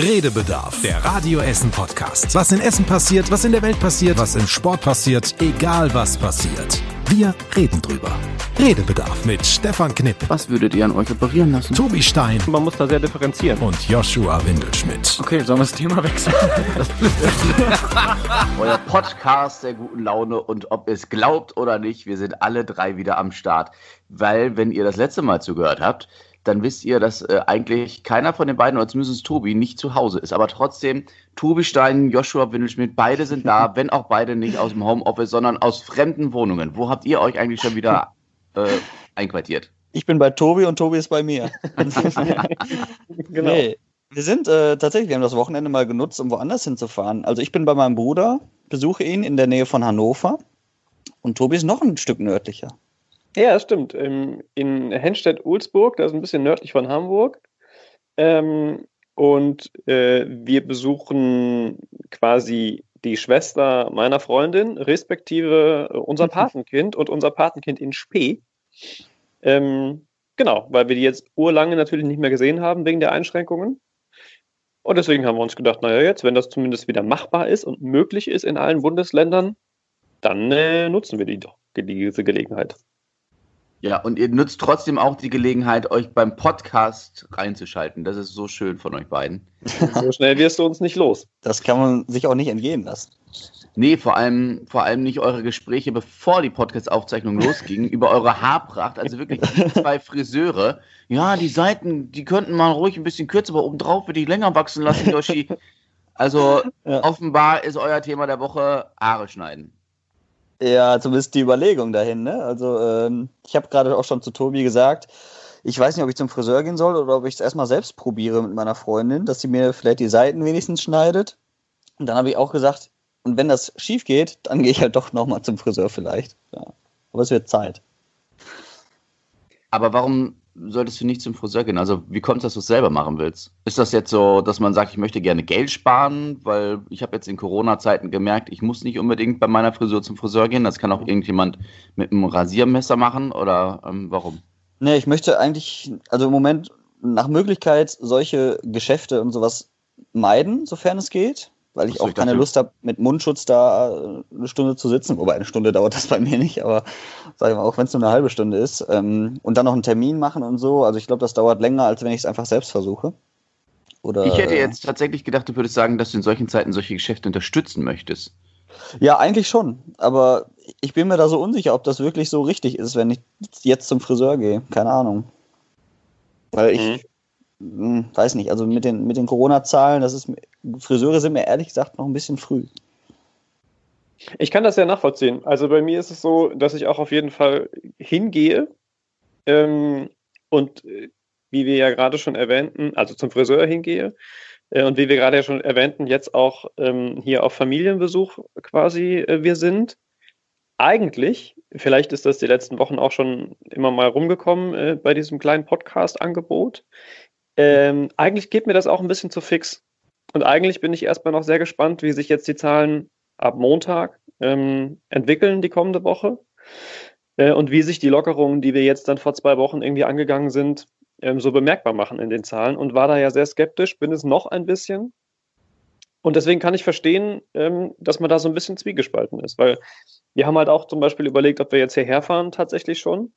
Redebedarf, der Radio Essen Podcast. Was in Essen passiert, was in der Welt passiert, was im Sport passiert, egal was passiert. Wir reden drüber. Redebedarf mit Stefan Knipp. Was würdet ihr an euch operieren lassen? Tobi Stein. Man muss da sehr differenzieren. Und Joshua Windelschmidt. Okay, sollen wir das Thema wechseln? Euer Podcast der guten Laune und ob es glaubt oder nicht, wir sind alle drei wieder am Start. Weil, wenn ihr das letzte Mal zugehört habt, dann wisst ihr, dass äh, eigentlich keiner von den beiden, oder zumindest Tobi, nicht zu Hause ist. Aber trotzdem, Tobi Stein, Joshua Windelschmidt, beide sind da, wenn auch beide nicht aus dem Homeoffice, sondern aus fremden Wohnungen. Wo habt ihr euch eigentlich schon wieder äh, einquartiert? Ich bin bei Tobi und Tobi ist bei mir. genau. Nee, wir sind äh, tatsächlich, wir haben das Wochenende mal genutzt, um woanders hinzufahren. Also ich bin bei meinem Bruder, besuche ihn in der Nähe von Hannover und Tobi ist noch ein Stück nördlicher. Ja, das stimmt. Ähm, In Henstedt-Ulzburg, das ist ein bisschen nördlich von Hamburg. Ähm, und äh, wir besuchen quasi die Schwester meiner Freundin, respektive äh, unser Patenkind und unser Patenkind in Spee. Ähm, genau, weil wir die jetzt urlange natürlich nicht mehr gesehen haben wegen der Einschränkungen. Und deswegen haben wir uns gedacht, naja, jetzt, wenn das zumindest wieder machbar ist und möglich ist in allen Bundesländern, dann äh, nutzen wir die doch, diese Gelegenheit. Ja, und ihr nutzt trotzdem auch die Gelegenheit, euch beim Podcast reinzuschalten. Das ist so schön von euch beiden. So schnell wirst du uns nicht los. Das kann man sich auch nicht entgehen lassen. Nee, vor allem, vor allem nicht eure Gespräche, bevor die Podcast-Aufzeichnung losging, über eure Haarpracht. Also wirklich die zwei Friseure. Ja, die Seiten, die könnten mal ruhig ein bisschen kürzer, aber obendrauf würde ich länger wachsen lassen, Yoshi. Also Ja. offenbar ist euer Thema der Woche Haare schneiden. Ja, zumindest die Überlegung dahin. Ne? Also ähm, ich habe gerade auch schon zu Tobi gesagt, ich weiß nicht, ob ich zum Friseur gehen soll oder ob ich es erstmal selbst probiere mit meiner Freundin, dass sie mir vielleicht die Seiten wenigstens schneidet. Und dann habe ich auch gesagt, und wenn das schief geht, dann gehe ich halt doch nochmal zum Friseur vielleicht. Ja. Aber es wird Zeit. Aber warum solltest du nicht zum Friseur gehen? Also, wie kommt es, dass du es selber machen willst? Ist das jetzt so, dass man sagt, ich möchte gerne Geld sparen? Weil ich habe jetzt in Corona-Zeiten gemerkt, ich muss nicht unbedingt bei meiner Frisur zum Friseur gehen. Das kann auch irgendjemand mit einem Rasiermesser machen. Oder ähm, warum? Ne, ich möchte eigentlich, also im Moment nach Möglichkeit solche Geschäfte und sowas meiden, sofern es geht, weil ich Ach so, auch ich keine dachte- Lust habe, mit Mundschutz da äh, eine Stunde zu sitzen. Wobei eine Stunde dauert das bei mir nicht, aber sag ich mal, auch wenn es nur eine halbe Stunde ist. Ähm, und dann noch einen Termin machen und so. Also ich glaube, das dauert länger, als wenn ich es einfach selbst versuche. Oder, Ich hätte äh, jetzt tatsächlich gedacht, du würdest sagen, dass du in solchen Zeiten solche Geschäfte unterstützen möchtest. Ja, eigentlich schon. Aber ich bin mir da so unsicher, ob das wirklich so richtig ist, wenn ich jetzt zum Friseur gehe. Keine Ahnung. Weil ich hm, weiß nicht, also mit den, mit den Corona-Zahlen, das ist Friseure sind mir ehrlich gesagt noch ein bisschen früh. Ich kann das ja nachvollziehen. Also bei mir ist es so, dass ich auch auf jeden Fall hingehe ähm, und äh, wie wir ja gerade schon erwähnten, also zum Friseur hingehe äh, und wie wir gerade ja schon erwähnten, jetzt auch ähm, hier auf Familienbesuch quasi äh, wir sind. Eigentlich, vielleicht ist das die letzten Wochen auch schon immer mal rumgekommen äh, bei diesem kleinen Podcast-Angebot. Ähm, eigentlich geht mir das auch ein bisschen zu fix. Und eigentlich bin ich erstmal noch sehr gespannt, wie sich jetzt die Zahlen ab Montag ähm, entwickeln die kommende Woche äh, und wie sich die Lockerungen, die wir jetzt dann vor zwei Wochen irgendwie angegangen sind, ähm, so bemerkbar machen in den Zahlen und war da ja sehr skeptisch, bin es noch ein bisschen. Und deswegen kann ich verstehen, ähm, dass man da so ein bisschen zwiegespalten ist, weil wir haben halt auch zum Beispiel überlegt, ob wir jetzt hierher fahren tatsächlich schon.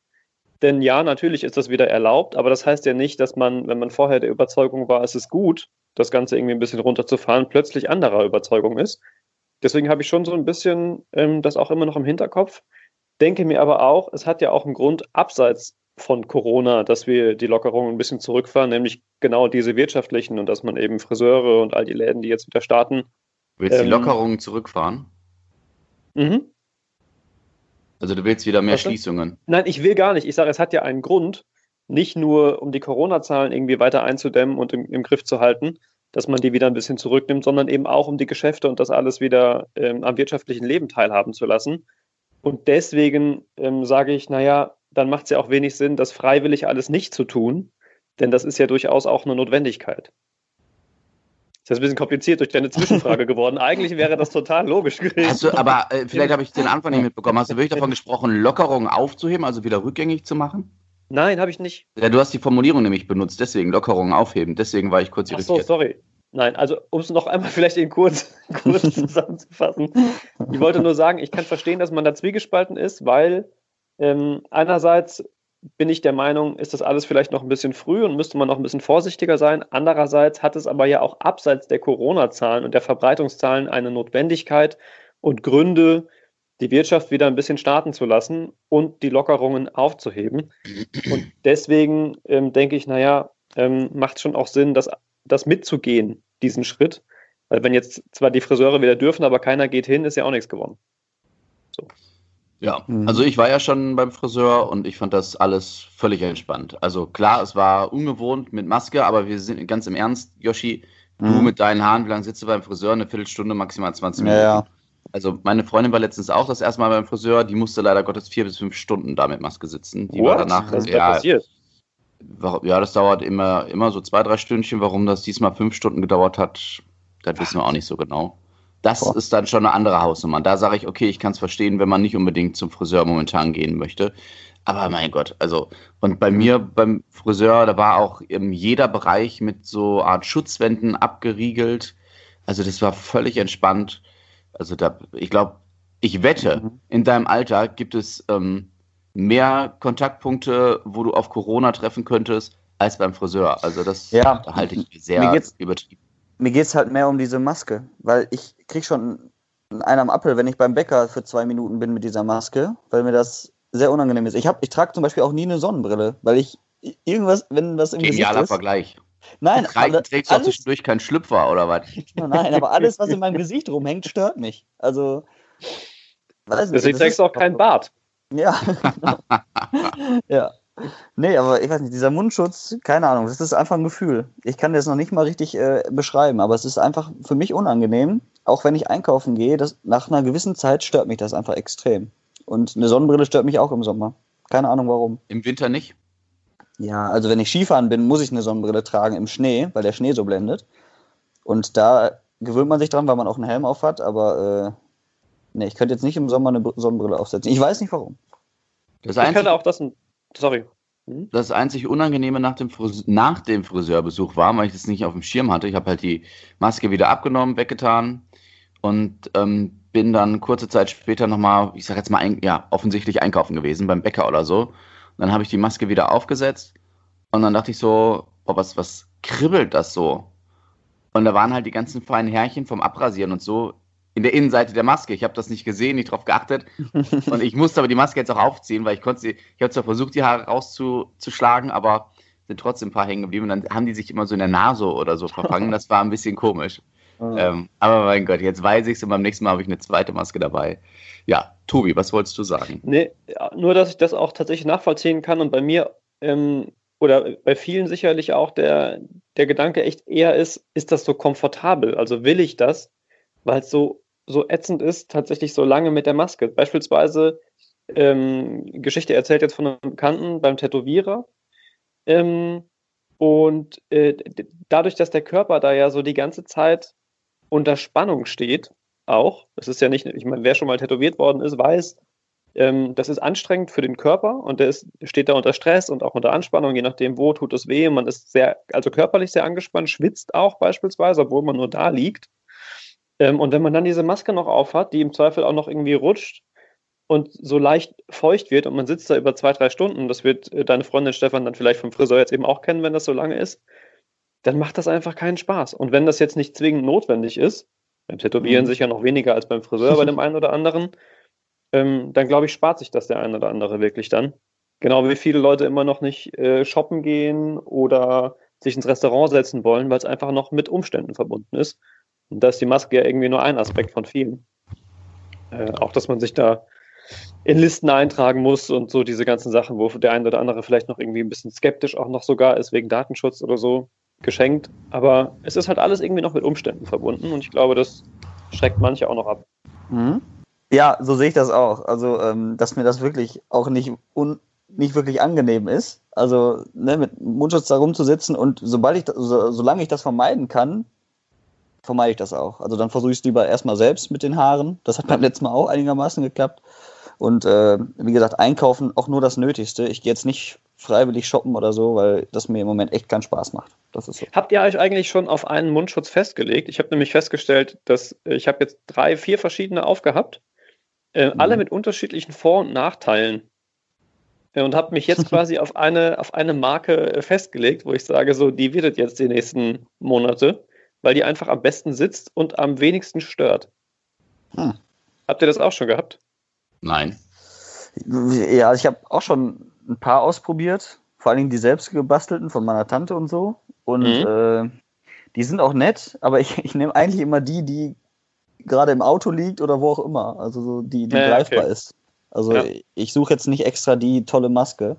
Denn ja, natürlich ist das wieder erlaubt, aber das heißt ja nicht, dass man, wenn man vorher der Überzeugung war, es ist gut, das Ganze irgendwie ein bisschen runterzufahren, plötzlich anderer Überzeugung ist. Deswegen habe ich schon so ein bisschen ähm, das auch immer noch im Hinterkopf. Denke mir aber auch, es hat ja auch einen Grund abseits von Corona, dass wir die Lockerungen ein bisschen zurückfahren, nämlich genau diese wirtschaftlichen und dass man eben Friseure und all die Läden, die jetzt wieder starten. Willst du die Ähm, Lockerungen zurückfahren? Mhm. Also du willst wieder mehr Was denn? Schließungen. Nein, ich will gar nicht. Ich sage, es hat ja einen Grund, nicht nur um die Corona-Zahlen irgendwie weiter einzudämmen und im, im Griff zu halten, dass man die wieder ein bisschen zurücknimmt, sondern eben auch um die Geschäfte und das alles wieder ähm, am wirtschaftlichen Leben teilhaben zu lassen. Und deswegen ähm, sage ich, naja, dann macht es ja auch wenig Sinn, das freiwillig alles nicht zu tun, denn das ist ja durchaus auch eine Notwendigkeit. Das ist ein bisschen kompliziert durch deine Zwischenfrage geworden. Eigentlich wäre das total logisch gewesen. Hast du, aber äh, vielleicht habe ich den Anfang nicht mitbekommen. Hast du wirklich davon gesprochen, Lockerungen aufzuheben, also wieder rückgängig zu machen? Nein, habe ich nicht. Ja, du hast die Formulierung nämlich benutzt, deswegen Lockerungen aufheben. Deswegen war ich kurz Ach so, irritiert. sorry. Nein, also um es noch einmal vielleicht in kurz, kurz zusammenzufassen. Ich wollte nur sagen, ich kann verstehen, dass man da zwiegespalten ist, weil ähm, einerseits bin ich der Meinung, ist das alles vielleicht noch ein bisschen früh und müsste man noch ein bisschen vorsichtiger sein. Andererseits hat es aber ja auch abseits der Corona-Zahlen und der Verbreitungszahlen eine Notwendigkeit und Gründe, die Wirtschaft wieder ein bisschen starten zu lassen und die Lockerungen aufzuheben. Und deswegen ähm, denke ich, naja, ähm, macht schon auch Sinn, das, das mitzugehen, diesen Schritt. Weil wenn jetzt zwar die Friseure wieder dürfen, aber keiner geht hin, ist ja auch nichts gewonnen. So. Ja, mhm. also ich war ja schon beim Friseur und ich fand das alles völlig entspannt. Also klar, es war ungewohnt mit Maske, aber wir sind ganz im Ernst, Yoshi, mhm. du mit deinen Haaren, wie lange sitzt du beim Friseur? Eine Viertelstunde, maximal 20 Minuten. Ja, ja. Also meine Freundin war letztens auch das erste Mal beim Friseur, die musste leider Gottes vier bis fünf Stunden da mit Maske sitzen. Die What? war danach. Was ist ja, passiert? Ja, das dauert immer, immer so zwei, drei Stündchen. Warum das diesmal fünf Stunden gedauert hat, das wissen wir auch nicht so genau. Das Boah. ist dann schon eine andere Hausnummer. Da sage ich, okay, ich kann es verstehen, wenn man nicht unbedingt zum Friseur momentan gehen möchte. Aber mein Gott, also, und bei mir beim Friseur, da war auch jeder Bereich mit so Art Schutzwänden abgeriegelt. Also, das war völlig entspannt. Also, da, ich glaube, ich wette, mhm. in deinem Alter gibt es ähm, mehr Kontaktpunkte, wo du auf Corona treffen könntest, als beim Friseur. Also, das ja. halte ich sehr übertrieben mir geht es halt mehr um diese Maske, weil ich krieg schon einen am Appel, wenn ich beim Bäcker für zwei Minuten bin mit dieser Maske, weil mir das sehr unangenehm ist. Ich, ich trage zum Beispiel auch nie eine Sonnenbrille, weil ich irgendwas, wenn was im Genialer Gesicht ist, Vergleich. Nein, aber trägst du auch zwischendurch keinen Schlüpfer oder was? Nein, aber alles, was in meinem Gesicht rumhängt, stört mich. Also, weiß nicht. Deswegen trägst du auch keinen Bart. Ja, genau. ja. Nee, aber ich weiß nicht, dieser Mundschutz, keine Ahnung, das ist einfach ein Gefühl. Ich kann das noch nicht mal richtig äh, beschreiben, aber es ist einfach für mich unangenehm, auch wenn ich einkaufen gehe, das, nach einer gewissen Zeit stört mich das einfach extrem. Und eine Sonnenbrille stört mich auch im Sommer. Keine Ahnung warum. Im Winter nicht? Ja, also wenn ich Skifahren bin, muss ich eine Sonnenbrille tragen im Schnee, weil der Schnee so blendet. Und da gewöhnt man sich dran, weil man auch einen Helm auf hat, aber äh, nee, ich könnte jetzt nicht im Sommer eine Sonnenbrille aufsetzen. Ich weiß nicht warum. Das ich könnte auch das ein Sorry. Hm? Das einzig Unangenehme nach dem, nach dem Friseurbesuch war, weil ich das nicht auf dem Schirm hatte. Ich habe halt die Maske wieder abgenommen, weggetan und ähm, bin dann kurze Zeit später nochmal, ich sag jetzt mal, ein, ja, offensichtlich einkaufen gewesen, beim Bäcker oder so. Und dann habe ich die Maske wieder aufgesetzt und dann dachte ich so, boah, was, was kribbelt das so? Und da waren halt die ganzen feinen Härchen vom Abrasieren und so in der Innenseite der Maske. Ich habe das nicht gesehen, nicht drauf geachtet. und ich musste aber die Maske jetzt auch aufziehen, weil ich konnte sie, ich habe zwar versucht, die Haare rauszuschlagen, aber sind trotzdem ein paar hängen geblieben. Und dann haben die sich immer so in der Nase oder so verfangen. Das war ein bisschen komisch. Ähm, aber mein Gott, jetzt weiß ich es und beim nächsten Mal habe ich eine zweite Maske dabei. Ja, Tobi, was wolltest du sagen? Nee, nur, dass ich das auch tatsächlich nachvollziehen kann und bei mir ähm, oder bei vielen sicherlich auch der, der Gedanke echt eher ist, ist das so komfortabel? Also will ich das? Weil es so so ätzend ist, tatsächlich so lange mit der Maske. Beispielsweise ähm, Geschichte erzählt jetzt von einem Bekannten beim Tätowierer. Ähm, und äh, dadurch, dass der Körper da ja so die ganze Zeit unter Spannung steht, auch, das ist ja nicht, ich meine, wer schon mal tätowiert worden ist, weiß, ähm, das ist anstrengend für den Körper und der ist, steht da unter Stress und auch unter Anspannung, je nachdem, wo tut es weh. Man ist sehr, also körperlich sehr angespannt, schwitzt auch beispielsweise, obwohl man nur da liegt. Ähm, und wenn man dann diese Maske noch aufhat, die im Zweifel auch noch irgendwie rutscht und so leicht feucht wird und man sitzt da über zwei, drei Stunden, das wird äh, deine Freundin Stefan dann vielleicht vom Friseur jetzt eben auch kennen, wenn das so lange ist, dann macht das einfach keinen Spaß. Und wenn das jetzt nicht zwingend notwendig ist, beim Tätowieren mhm. sicher noch weniger als beim Friseur bei dem einen oder anderen, ähm, dann glaube ich, spart sich das der ein oder andere wirklich dann. Genau wie viele Leute immer noch nicht äh, shoppen gehen oder sich ins Restaurant setzen wollen, weil es einfach noch mit Umständen verbunden ist. Und da ist die Maske ja irgendwie nur ein Aspekt von vielen. Äh, auch, dass man sich da in Listen eintragen muss und so diese ganzen Sachen, wo der eine oder andere vielleicht noch irgendwie ein bisschen skeptisch auch noch sogar ist, wegen Datenschutz oder so, geschenkt. Aber es ist halt alles irgendwie noch mit Umständen verbunden und ich glaube, das schreckt manche auch noch ab. Mhm. Ja, so sehe ich das auch. Also, ähm, dass mir das wirklich auch nicht, un nicht wirklich angenehm ist. Also, ne, mit Mundschutz da rumzusitzen und sobald ich, so, solange ich das vermeiden kann, vermeide ich das auch. Also dann versuche ich es lieber erstmal selbst mit den Haaren. Das hat beim letzten Mal auch einigermaßen geklappt. Und äh, wie gesagt, einkaufen auch nur das Nötigste. Ich gehe jetzt nicht freiwillig shoppen oder so, weil das mir im Moment echt keinen Spaß macht. Das ist so. Habt ihr euch eigentlich schon auf einen Mundschutz festgelegt? Ich habe nämlich festgestellt, dass äh, ich habe jetzt drei, vier verschiedene aufgehabt, äh, mhm. alle mit unterschiedlichen Vor- und Nachteilen. Äh, und habe mich jetzt quasi auf eine, auf eine Marke äh, festgelegt, wo ich sage, so, die wird jetzt die nächsten Monate, weil die einfach am besten sitzt und am wenigsten stört. Hm. Habt ihr das auch schon gehabt? Nein. Ja, ich habe auch schon ein paar ausprobiert, vor allen Dingen die selbst gebastelten von meiner Tante und so. Und mhm. äh, die sind auch nett, aber ich, ich nehme eigentlich immer die, die gerade im Auto liegt oder wo auch immer. Also so die, die ja, greifbar okay. ist. Also ja. ich suche jetzt nicht extra die tolle Maske.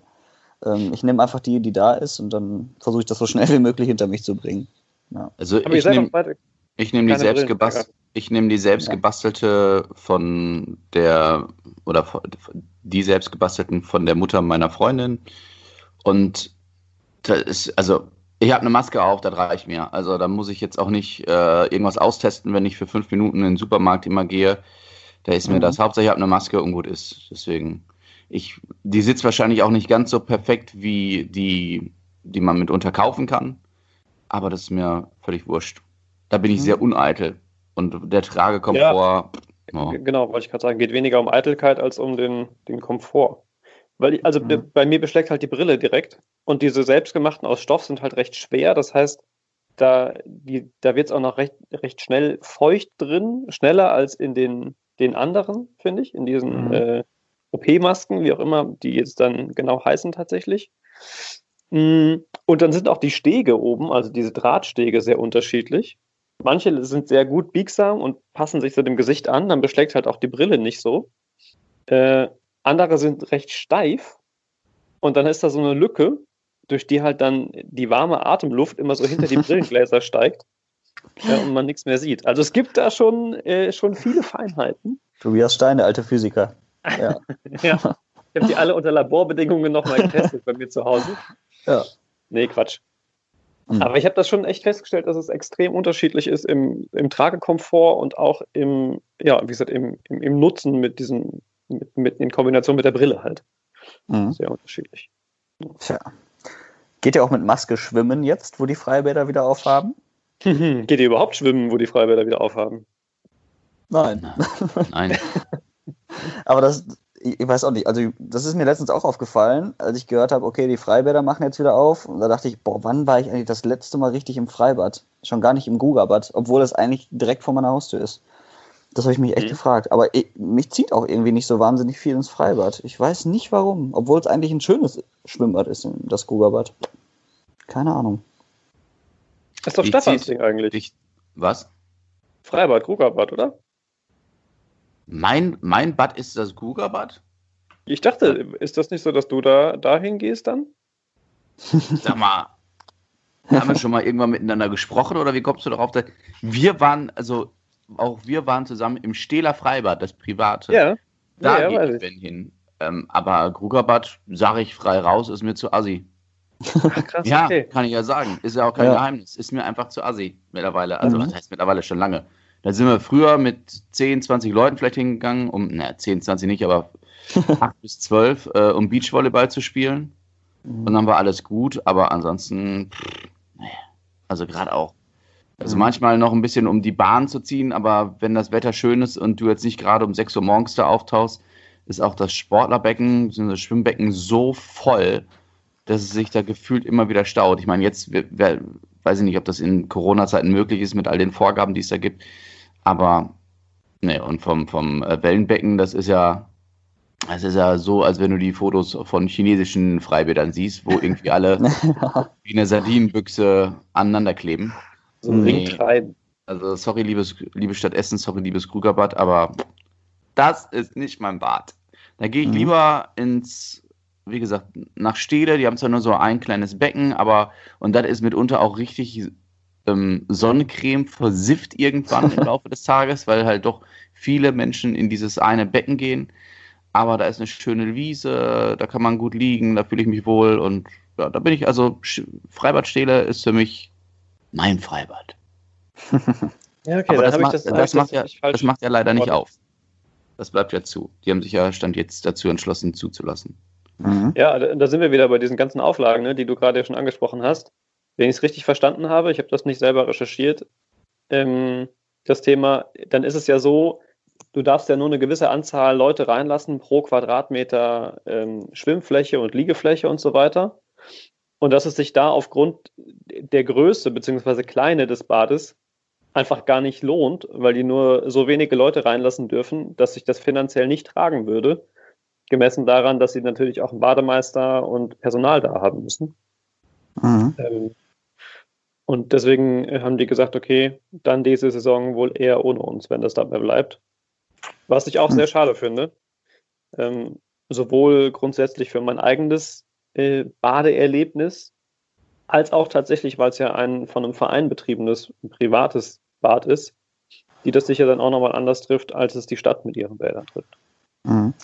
Ähm, ich nehme einfach die, die da ist und dann versuche ich das so schnell wie möglich hinter mich zu bringen. Ja. Also aber ich nehme nehm die selbst ich nehme die selbst gebastelte von der, oder die selbst gebastelten von der Mutter meiner Freundin. Und das ist, also, ich habe eine Maske auf, das reicht mir. Also, da muss ich jetzt auch nicht äh, irgendwas austesten, wenn ich für fünf Minuten in den Supermarkt immer gehe. Da ist mhm. mir das Hauptsache, ich habe eine Maske und gut ist. Deswegen, ich, die sitzt wahrscheinlich auch nicht ganz so perfekt wie die, die man mitunter kaufen kann. Aber das ist mir völlig wurscht. Da bin ich mhm. sehr uneitel. Und der Tragekomfort. Ja, oh. Genau, wollte ich gerade sagen, geht weniger um Eitelkeit als um den, den Komfort. Weil, ich, also mhm. bei mir beschlägt halt die Brille direkt und diese selbstgemachten aus Stoff sind halt recht schwer. Das heißt, da, da wird es auch noch recht, recht schnell feucht drin, schneller als in den, den anderen, finde ich, in diesen mhm. äh, OP-Masken, wie auch immer, die jetzt dann genau heißen tatsächlich. Mm, und dann sind auch die Stege oben, also diese Drahtstege, sehr unterschiedlich. Manche sind sehr gut biegsam und passen sich zu dem Gesicht an, dann beschlägt halt auch die Brille nicht so. Äh, andere sind recht steif und dann ist da so eine Lücke, durch die halt dann die warme Atemluft immer so hinter die Brillengläser steigt ja, und man nichts mehr sieht. Also es gibt da schon, äh, schon viele Feinheiten. Tobias Stein, der alte Physiker. Ja. ja. Ich habe die alle unter Laborbedingungen nochmal getestet bei mir zu Hause. Ja. Nee, Quatsch. Mhm. Aber ich habe das schon echt festgestellt, dass es extrem unterschiedlich ist im, im Tragekomfort und auch im, ja, wie gesagt, im, im, im Nutzen mit diesem, mit, mit, in Kombination mit der Brille halt. Mhm. Sehr unterschiedlich. Tja. Geht ihr auch mit Maske schwimmen jetzt, wo die Freibäder wieder aufhaben? Geht ihr überhaupt schwimmen, wo die Freibäder wieder aufhaben? Nein. Nein. Aber das, ich weiß auch nicht, also das ist mir letztens auch aufgefallen, als ich gehört habe, okay, die Freibäder machen jetzt wieder auf. Und da dachte ich, boah, wann war ich eigentlich das letzte Mal richtig im Freibad? Schon gar nicht im Gugabad, obwohl das eigentlich direkt vor meiner Haustür ist. Das habe ich mich echt mhm. gefragt. Aber ich, mich zieht auch irgendwie nicht so wahnsinnig viel ins Freibad. Ich weiß nicht warum, obwohl es eigentlich ein schönes Schwimmbad ist, das Gugabad. Keine Ahnung. Das ist doch Stefans Ding eigentlich. Dich, was? Freibad, Gugabad, oder? Mein, mein Bad ist das Guga-Bad? Ich dachte, ist das nicht so, dass du da dahin gehst dann? Sag mal, haben wir schon mal irgendwann miteinander gesprochen oder wie kommst du darauf? Wir waren, also auch wir waren zusammen im Stähler Freibad, das private. Ja. Da ja, gehe ich Ben hin. Ähm, aber Grugerbad, sage ich frei raus, ist mir zu assi. Ach, krass, ja, okay. kann ich ja sagen. Ist ja auch kein ja. Geheimnis. Ist mir einfach zu assi mittlerweile. Also, mhm. was heißt mittlerweile schon lange? Da sind wir früher mit 10, 20 Leuten vielleicht hingegangen, um, na, 10, 20 nicht, aber 8 bis 12, äh, um Beachvolleyball zu spielen. Mhm. Und dann war alles gut, aber ansonsten, pff, naja, also gerade auch. Also mhm. manchmal noch ein bisschen um die Bahn zu ziehen, aber wenn das Wetter schön ist und du jetzt nicht gerade um 6 Uhr morgens da auftauchst, ist auch das Sportlerbecken, das Schwimmbecken so voll, dass es sich da gefühlt immer wieder staut. Ich meine, jetzt wer, weiß ich nicht, ob das in Corona-Zeiten möglich ist mit all den Vorgaben, die es da gibt. Aber, ne, und vom, vom äh, Wellenbecken, das ist ja, das ist ja so, als wenn du die Fotos von chinesischen Freibädern siehst, wo irgendwie alle wie eine Sardinenbüchse aneinander kleben. So ein nee. Ringtreiben. Also, sorry, liebes, liebe Stadt Essen, sorry, liebes Krugerbad, aber das ist nicht mein Bad. Da gehe ich mhm. lieber ins, wie gesagt, nach Stede. Die haben zwar nur so ein kleines Becken, aber, und das ist mitunter auch richtig ähm, Sonnencreme versifft irgendwann im Laufe des Tages, weil halt doch viele Menschen in dieses eine Becken gehen. Aber da ist eine schöne Wiese, da kann man gut liegen, da fühle ich mich wohl und ja, da bin ich also Freibad Stehle ist für mich mein Freibad. ja, okay, Aber das, macht, das, das, macht ja, das macht ja leider nicht auf. Das bleibt ja zu. Die haben sich ja Stand jetzt dazu entschlossen, zuzulassen. Mhm. Ja, da sind wir wieder bei diesen ganzen Auflagen, ne, die du gerade schon angesprochen hast. Wenn ich es richtig verstanden habe, ich habe das nicht selber recherchiert, ähm, das Thema, dann ist es ja so, du darfst ja nur eine gewisse Anzahl Leute reinlassen pro Quadratmeter ähm, Schwimmfläche und Liegefläche und so weiter. Und dass es sich da aufgrund der Größe bzw. Kleine des Bades einfach gar nicht lohnt, weil die nur so wenige Leute reinlassen dürfen, dass sich das finanziell nicht tragen würde, gemessen daran, dass sie natürlich auch einen Bademeister und Personal da haben müssen. Mhm. Ähm, und deswegen haben die gesagt, okay, dann diese Saison wohl eher ohne uns, wenn das dabei bleibt. Was ich auch mhm. sehr schade finde. Ähm, sowohl grundsätzlich für mein eigenes äh, Badeerlebnis, als auch tatsächlich, weil es ja ein von einem Verein betriebenes, privates Bad ist, die das sicher dann auch nochmal anders trifft, als es die Stadt mit ihren Bädern trifft. Mhm.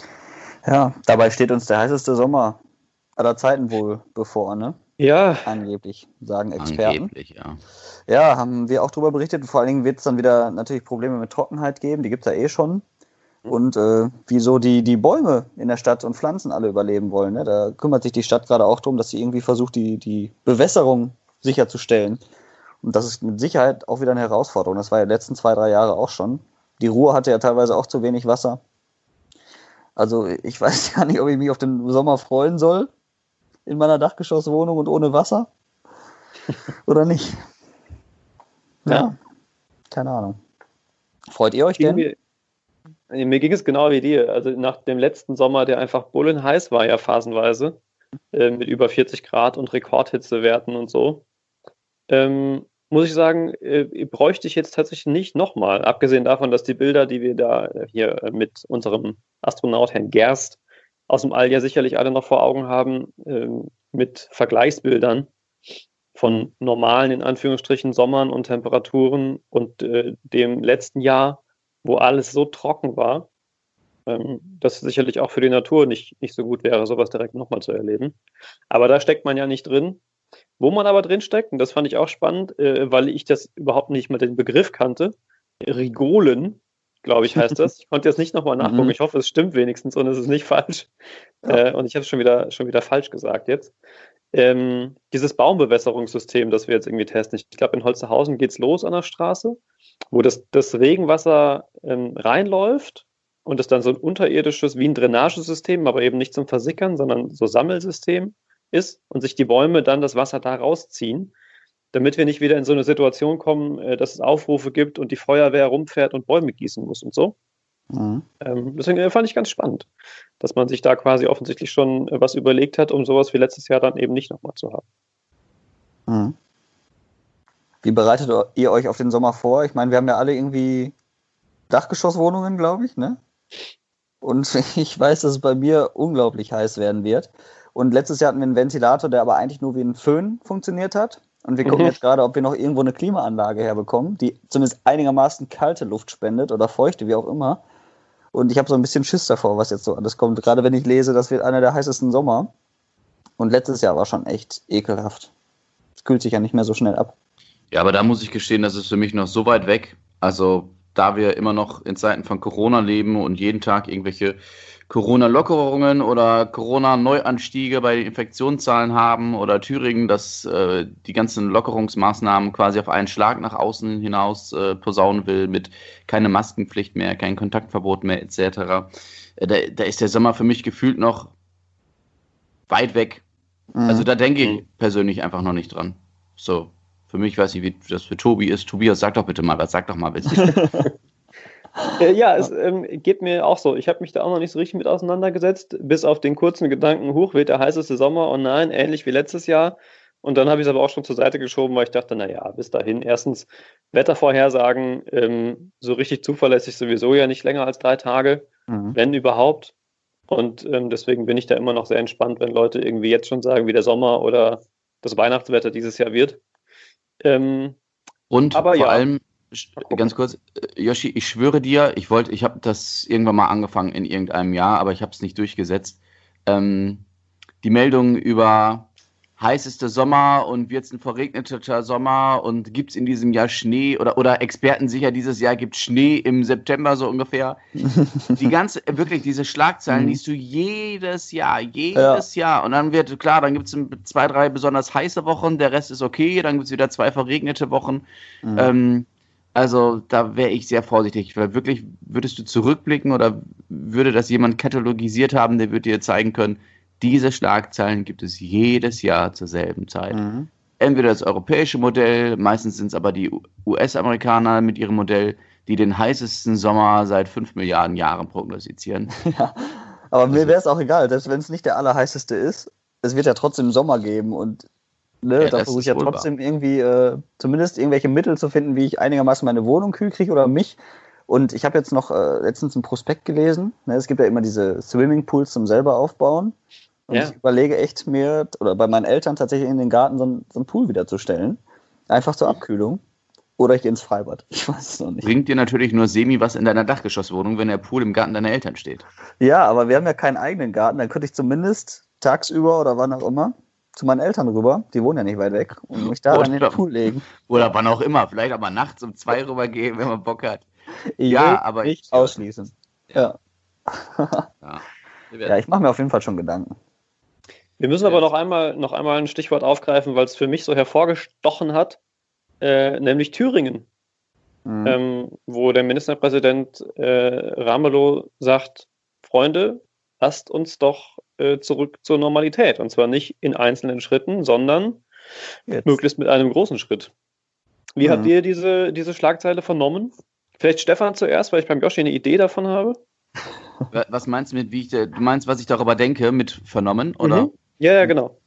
Ja, dabei steht uns der heißeste Sommer aller Zeiten wohl bevor, ne? Ja. Angeblich, sagen Experten. Angeblich, ja. Ja, haben wir auch darüber berichtet. Und vor allen Dingen wird es dann wieder natürlich Probleme mit Trockenheit geben. Die gibt es ja eh schon. Und äh, wieso die, die Bäume in der Stadt und Pflanzen alle überleben wollen. Ne? Da kümmert sich die Stadt gerade auch darum, dass sie irgendwie versucht, die, die Bewässerung sicherzustellen. Und das ist mit Sicherheit auch wieder eine Herausforderung. Das war ja die letzten zwei, drei Jahre auch schon. Die Ruhr hatte ja teilweise auch zu wenig Wasser. Also ich weiß gar nicht, ob ich mich auf den Sommer freuen soll in meiner Dachgeschosswohnung und ohne Wasser oder nicht. Ja. ja. Keine Ahnung. Freut ihr euch denn? Mir ging es genau wie dir. Also nach dem letzten Sommer, der einfach bullenheiß war, ja phasenweise, äh, mit über 40 Grad und Rekordhitzewerten und so, ähm, muss ich sagen, äh, bräuchte ich jetzt tatsächlich nicht nochmal. Abgesehen davon, dass die Bilder, die wir da äh, hier äh, mit unserem Astronaut Herrn Gerst aus dem All ja sicherlich alle noch vor Augen haben, äh, mit Vergleichsbildern von normalen, in Anführungsstrichen, Sommern und Temperaturen und äh, dem letzten Jahr, wo alles so trocken war, ähm, dass es sicherlich auch für die Natur nicht, nicht so gut wäre, sowas direkt nochmal zu erleben. Aber da steckt man ja nicht drin. Wo man aber drin steckt, und das fand ich auch spannend, äh, weil ich das überhaupt nicht mal den Begriff kannte, Rigolen, glaube ich, heißt das. Ich konnte jetzt nicht nochmal nachgucken. Mhm. Ich hoffe, es stimmt wenigstens und es ist nicht falsch. Ja. Äh, und ich habe es schon wieder, schon wieder falsch gesagt jetzt. Ähm, dieses Baumbewässerungssystem, das wir jetzt irgendwie testen. Ich glaube, in Holzerhausen geht es los an der Straße wo das, das Regenwasser ähm, reinläuft und es dann so ein unterirdisches, wie ein Drainagesystem, aber eben nicht zum Versickern, sondern so Sammelsystem ist und sich die Bäume dann das Wasser da rausziehen, damit wir nicht wieder in so eine Situation kommen, äh, dass es Aufrufe gibt und die Feuerwehr rumfährt und Bäume gießen muss und so. Mhm. Ähm, deswegen äh, fand ich ganz spannend, dass man sich da quasi offensichtlich schon äh, was überlegt hat, um sowas wie letztes Jahr dann eben nicht nochmal zu haben. Mhm. Wie bereitet ihr euch auf den Sommer vor? Ich meine, wir haben ja alle irgendwie Dachgeschosswohnungen, glaube ich, ne? Und ich weiß, dass es bei mir unglaublich heiß werden wird. Und letztes Jahr hatten wir einen Ventilator, der aber eigentlich nur wie ein Föhn funktioniert hat. Und wir gucken mhm. jetzt gerade, ob wir noch irgendwo eine Klimaanlage herbekommen, die zumindest einigermaßen kalte Luft spendet oder feuchte, wie auch immer. Und ich habe so ein bisschen Schiss davor, was jetzt so alles kommt. Gerade wenn ich lese, das wird einer der heißesten Sommer. Und letztes Jahr war schon echt ekelhaft. Es kühlt sich ja nicht mehr so schnell ab. Ja, aber da muss ich gestehen, das ist für mich noch so weit weg. Also, da wir immer noch in Zeiten von Corona leben und jeden Tag irgendwelche Corona-Lockerungen oder Corona-Neuanstiege bei den Infektionszahlen haben oder Thüringen, dass äh, die ganzen Lockerungsmaßnahmen quasi auf einen Schlag nach außen hinaus äh, posaunen will, mit keine Maskenpflicht mehr, kein Kontaktverbot mehr etc. Äh, da, da, ist der Sommer für mich gefühlt noch weit weg. Mhm. Also da denke ich persönlich einfach noch nicht dran. So. Für mich weiß ich, wie das für Tobi ist. Tobias, sag doch bitte mal was, sag doch mal was. Äh, ja, es ähm, geht mir auch so. Ich habe mich da auch noch nicht so richtig mit auseinandergesetzt, bis auf den kurzen Gedanken, hoch wird der heißeste Sommer und nein, ähnlich wie letztes Jahr. Und dann habe ich es aber auch schon zur Seite geschoben, weil ich dachte, naja, bis dahin. Erstens, Wettervorhersagen, ähm, so richtig zuverlässig sowieso ja nicht länger als drei Tage, mhm. wenn überhaupt. Und ähm, deswegen bin ich da immer noch sehr entspannt, wenn Leute irgendwie jetzt schon sagen, wie der Sommer oder das Weihnachtswetter dieses Jahr wird. Ähm, und vor ja. allem, ganz kurz, Yoshi, ich schwöre dir, ich wollte, ich habe das irgendwann mal angefangen in irgendeinem Jahr, aber ich habe es nicht durchgesetzt. Ähm, die Meldung über heißeste Sommer und wird es ein verregneter Sommer und gibt es in diesem Jahr Schnee oder, oder Experten sicher, dieses Jahr gibt Schnee im September so ungefähr. Die ganze, wirklich, diese Schlagzeilen mhm. liest du jedes Jahr, jedes ja. Jahr. Und dann wird, klar, dann gibt es zwei, drei besonders heiße Wochen, der Rest ist okay, dann gibt es wieder zwei verregnete Wochen. Mhm. Ähm, also da wäre ich sehr vorsichtig, weil wirklich würdest du zurückblicken oder würde das jemand katalogisiert haben, der würde dir zeigen können, diese Schlagzeilen gibt es jedes Jahr zur selben Zeit. Mhm. Entweder das europäische Modell, meistens sind es aber die US-Amerikaner mit ihrem Modell, die den heißesten Sommer seit fünf Milliarden Jahren prognostizieren. Ja, aber mir wäre es auch egal, selbst wenn es nicht der allerheißeste ist, es wird ja trotzdem Sommer geben und ne, ja, da versuche ich ja trotzdem irgendwie äh, zumindest irgendwelche Mittel zu finden, wie ich einigermaßen meine Wohnung kühl kriege oder mich. Und ich habe jetzt noch äh, letztens ein Prospekt gelesen. Ne, es gibt ja immer diese Swimmingpools zum selber aufbauen. Und ja. ich überlege echt mir, oder bei meinen Eltern tatsächlich in den Garten so, ein, so einen Pool wieder zu stellen. Einfach zur Abkühlung. Oder ich gehe ins Freibad. Ich weiß es noch nicht. Bringt dir natürlich nur semi was in deiner Dachgeschosswohnung, wenn der Pool im Garten deiner Eltern steht. Ja, aber wir haben ja keinen eigenen Garten. Dann könnte ich zumindest tagsüber oder wann auch immer zu meinen Eltern rüber. Die wohnen ja nicht weit weg. Und mich da oder, dann in den Pool legen. Oder wann auch immer. Vielleicht aber nachts um zwei rübergehen, wenn man Bock hat. Ich ja, aber nicht ich, ausschließen. Ja. Ja, ja ich mache mir auf jeden Fall schon Gedanken. Wir müssen aber noch einmal, noch einmal ein Stichwort aufgreifen, weil es für mich so hervorgestochen hat, äh, nämlich Thüringen, mhm. ähm, wo der Ministerpräsident äh, Ramelow sagt, Freunde, lasst uns doch äh, zurück zur Normalität. Und zwar nicht in einzelnen Schritten, sondern Jetzt. möglichst mit einem großen Schritt. Wie mhm. habt ihr diese, diese Schlagzeile vernommen? Vielleicht Stefan zuerst, weil ich beim Joshi eine Idee davon habe. Was meinst du mit, wie ich, du meinst, was ich darüber denke, mit vernommen, oder? Mhm. Ja, ja, genau.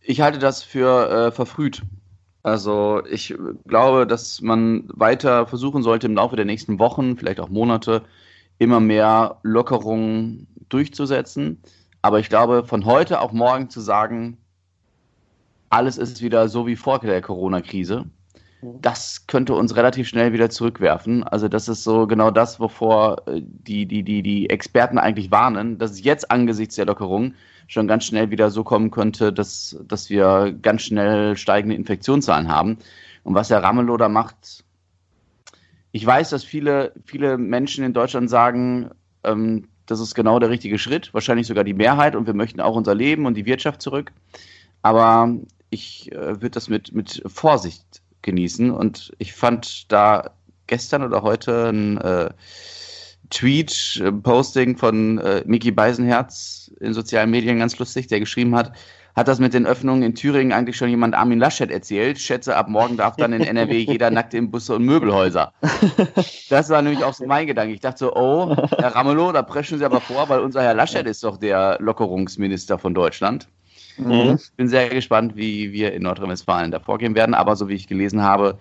Ich halte das für äh, verfrüht. Also ich glaube, dass man weiter versuchen sollte, im Laufe der nächsten Wochen, vielleicht auch Monate, immer mehr Lockerungen durchzusetzen. Aber ich glaube, von heute auf morgen zu sagen, alles ist wieder so wie vor der Corona-Krise, mhm. das könnte uns relativ schnell wieder zurückwerfen. Also das ist so genau das, wovor äh, die, die, die, die Experten eigentlich warnen, dass es jetzt angesichts der Lockerung schon ganz schnell wieder so kommen könnte, dass, dass wir ganz schnell steigende Infektionszahlen haben. Und was Herr Ramelow da macht, ich weiß, dass viele, viele Menschen in Deutschland sagen, ähm, das ist genau der richtige Schritt, wahrscheinlich sogar die Mehrheit und wir möchten auch unser Leben und die Wirtschaft zurück. Aber ich äh, würde das mit, mit Vorsicht genießen und ich fand da gestern oder heute ein äh, Tweet, äh, Posting von äh, Miki Beisenherz in sozialen Medien ganz lustig, der geschrieben hat, hat das mit den Öffnungen in Thüringen eigentlich schon jemand Armin Laschet erzählt. Schätze, ab morgen darf dann in NRW jeder nackt in Busse und Möbelhäuser. Das war nämlich auch so mein Gedanke. Ich dachte so, oh, Herr Ramelow, da preschen Sie aber vor, weil unser Herr Laschet ist doch der Lockerungsminister von Deutschland. Mhm. Ich bin sehr gespannt, wie wir in Nordrhein-Westfalen da vorgehen werden. Aber so wie ich gelesen habe,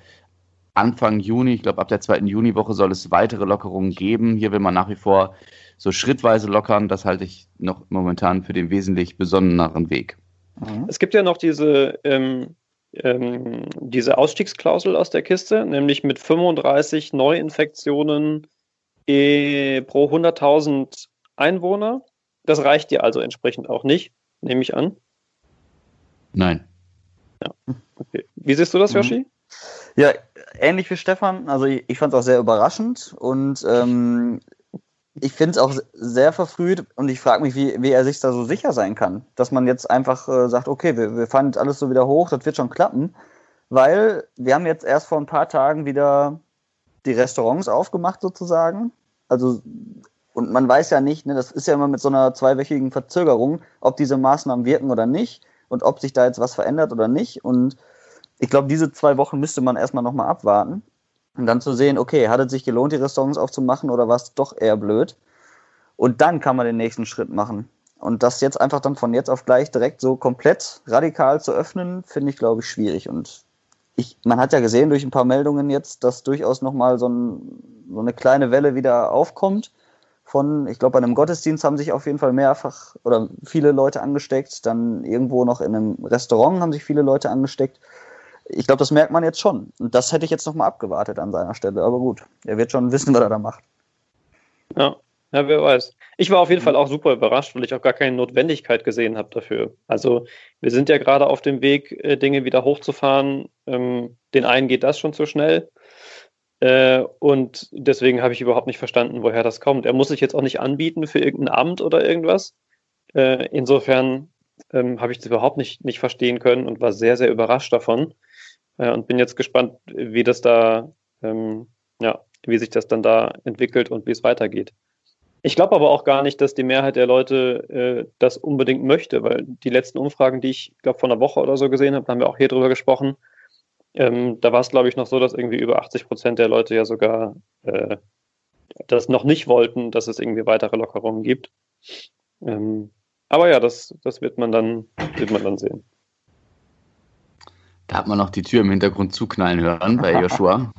Anfang Juni, ich glaube ab der zweiten Juniwoche soll es weitere Lockerungen geben. Hier will man nach wie vor so schrittweise lockern. Das halte ich noch momentan für den wesentlich besonneneren Weg. Mhm. Es gibt ja noch diese, ähm, ähm, diese Ausstiegsklausel aus der Kiste, nämlich mit 35 Neuinfektionen eh, pro 100.000 Einwohner. Das reicht dir also entsprechend auch nicht, nehme ich an. Nein. Ja. Okay. Wie siehst du das, mhm. Yoshi? Ja, ähnlich wie Stefan. Also ich, ich fand es auch sehr überraschend und ähm, ich finde es auch sehr verfrüht und ich frage mich, wie, wie er sich da so sicher sein kann, dass man jetzt einfach äh, sagt, okay, wir, wir fahren jetzt alles so wieder hoch, das wird schon klappen, weil wir haben jetzt erst vor ein paar Tagen wieder die Restaurants aufgemacht sozusagen. Also und man weiß ja nicht, ne, das ist ja immer mit so einer zweiwöchigen Verzögerung, ob diese Maßnahmen wirken oder nicht und ob sich da jetzt was verändert oder nicht und ich glaube, diese zwei Wochen müsste man erstmal nochmal abwarten. Und dann zu sehen, okay, hat es sich gelohnt, die Restaurants aufzumachen oder war es doch eher blöd? Und dann kann man den nächsten Schritt machen. Und das jetzt einfach dann von jetzt auf gleich direkt so komplett radikal zu öffnen, finde ich, glaube ich, schwierig. Und ich, man hat ja gesehen durch ein paar Meldungen jetzt, dass durchaus nochmal so, ein, so eine kleine Welle wieder aufkommt. Von, ich glaube, bei einem Gottesdienst haben sich auf jeden Fall mehrfach oder viele Leute angesteckt. Dann irgendwo noch in einem Restaurant haben sich viele Leute angesteckt ich glaube, das merkt man jetzt schon. Und das hätte ich jetzt nochmal abgewartet an seiner Stelle. Aber gut, er wird schon wissen, was er da macht. Ja. Ja, wer weiß. Ich war auf jeden Fall auch super überrascht, weil ich auch gar keine Notwendigkeit gesehen habe dafür. Also wir sind ja gerade auf dem Weg, äh, Dinge wieder hochzufahren. Ähm, den einen geht das schon zu schnell. Äh, und deswegen habe ich überhaupt nicht verstanden, woher das kommt. Er muss sich jetzt auch nicht anbieten für irgendein Amt oder irgendwas. Äh, insofern ähm, habe ich das überhaupt nicht, nicht verstehen können und war sehr, sehr überrascht davon. Äh, und bin jetzt gespannt, wie das da, ähm, ja, wie sich das dann da entwickelt und wie es weitergeht. Ich glaube aber auch gar nicht, dass die Mehrheit der Leute äh, das unbedingt möchte, weil die letzten Umfragen, die ich glaube vor einer Woche oder so gesehen habe, da haben wir auch hier drüber gesprochen, ähm, da war es glaube ich noch so, dass irgendwie über 80 Prozent der Leute ja sogar äh, das noch nicht wollten, dass es irgendwie weitere Lockerungen gibt. Ähm, aber ja, das, das wird man dann, wird man dann sehen. Da hat man noch die Tür im Hintergrund zuknallen hören bei Joshua.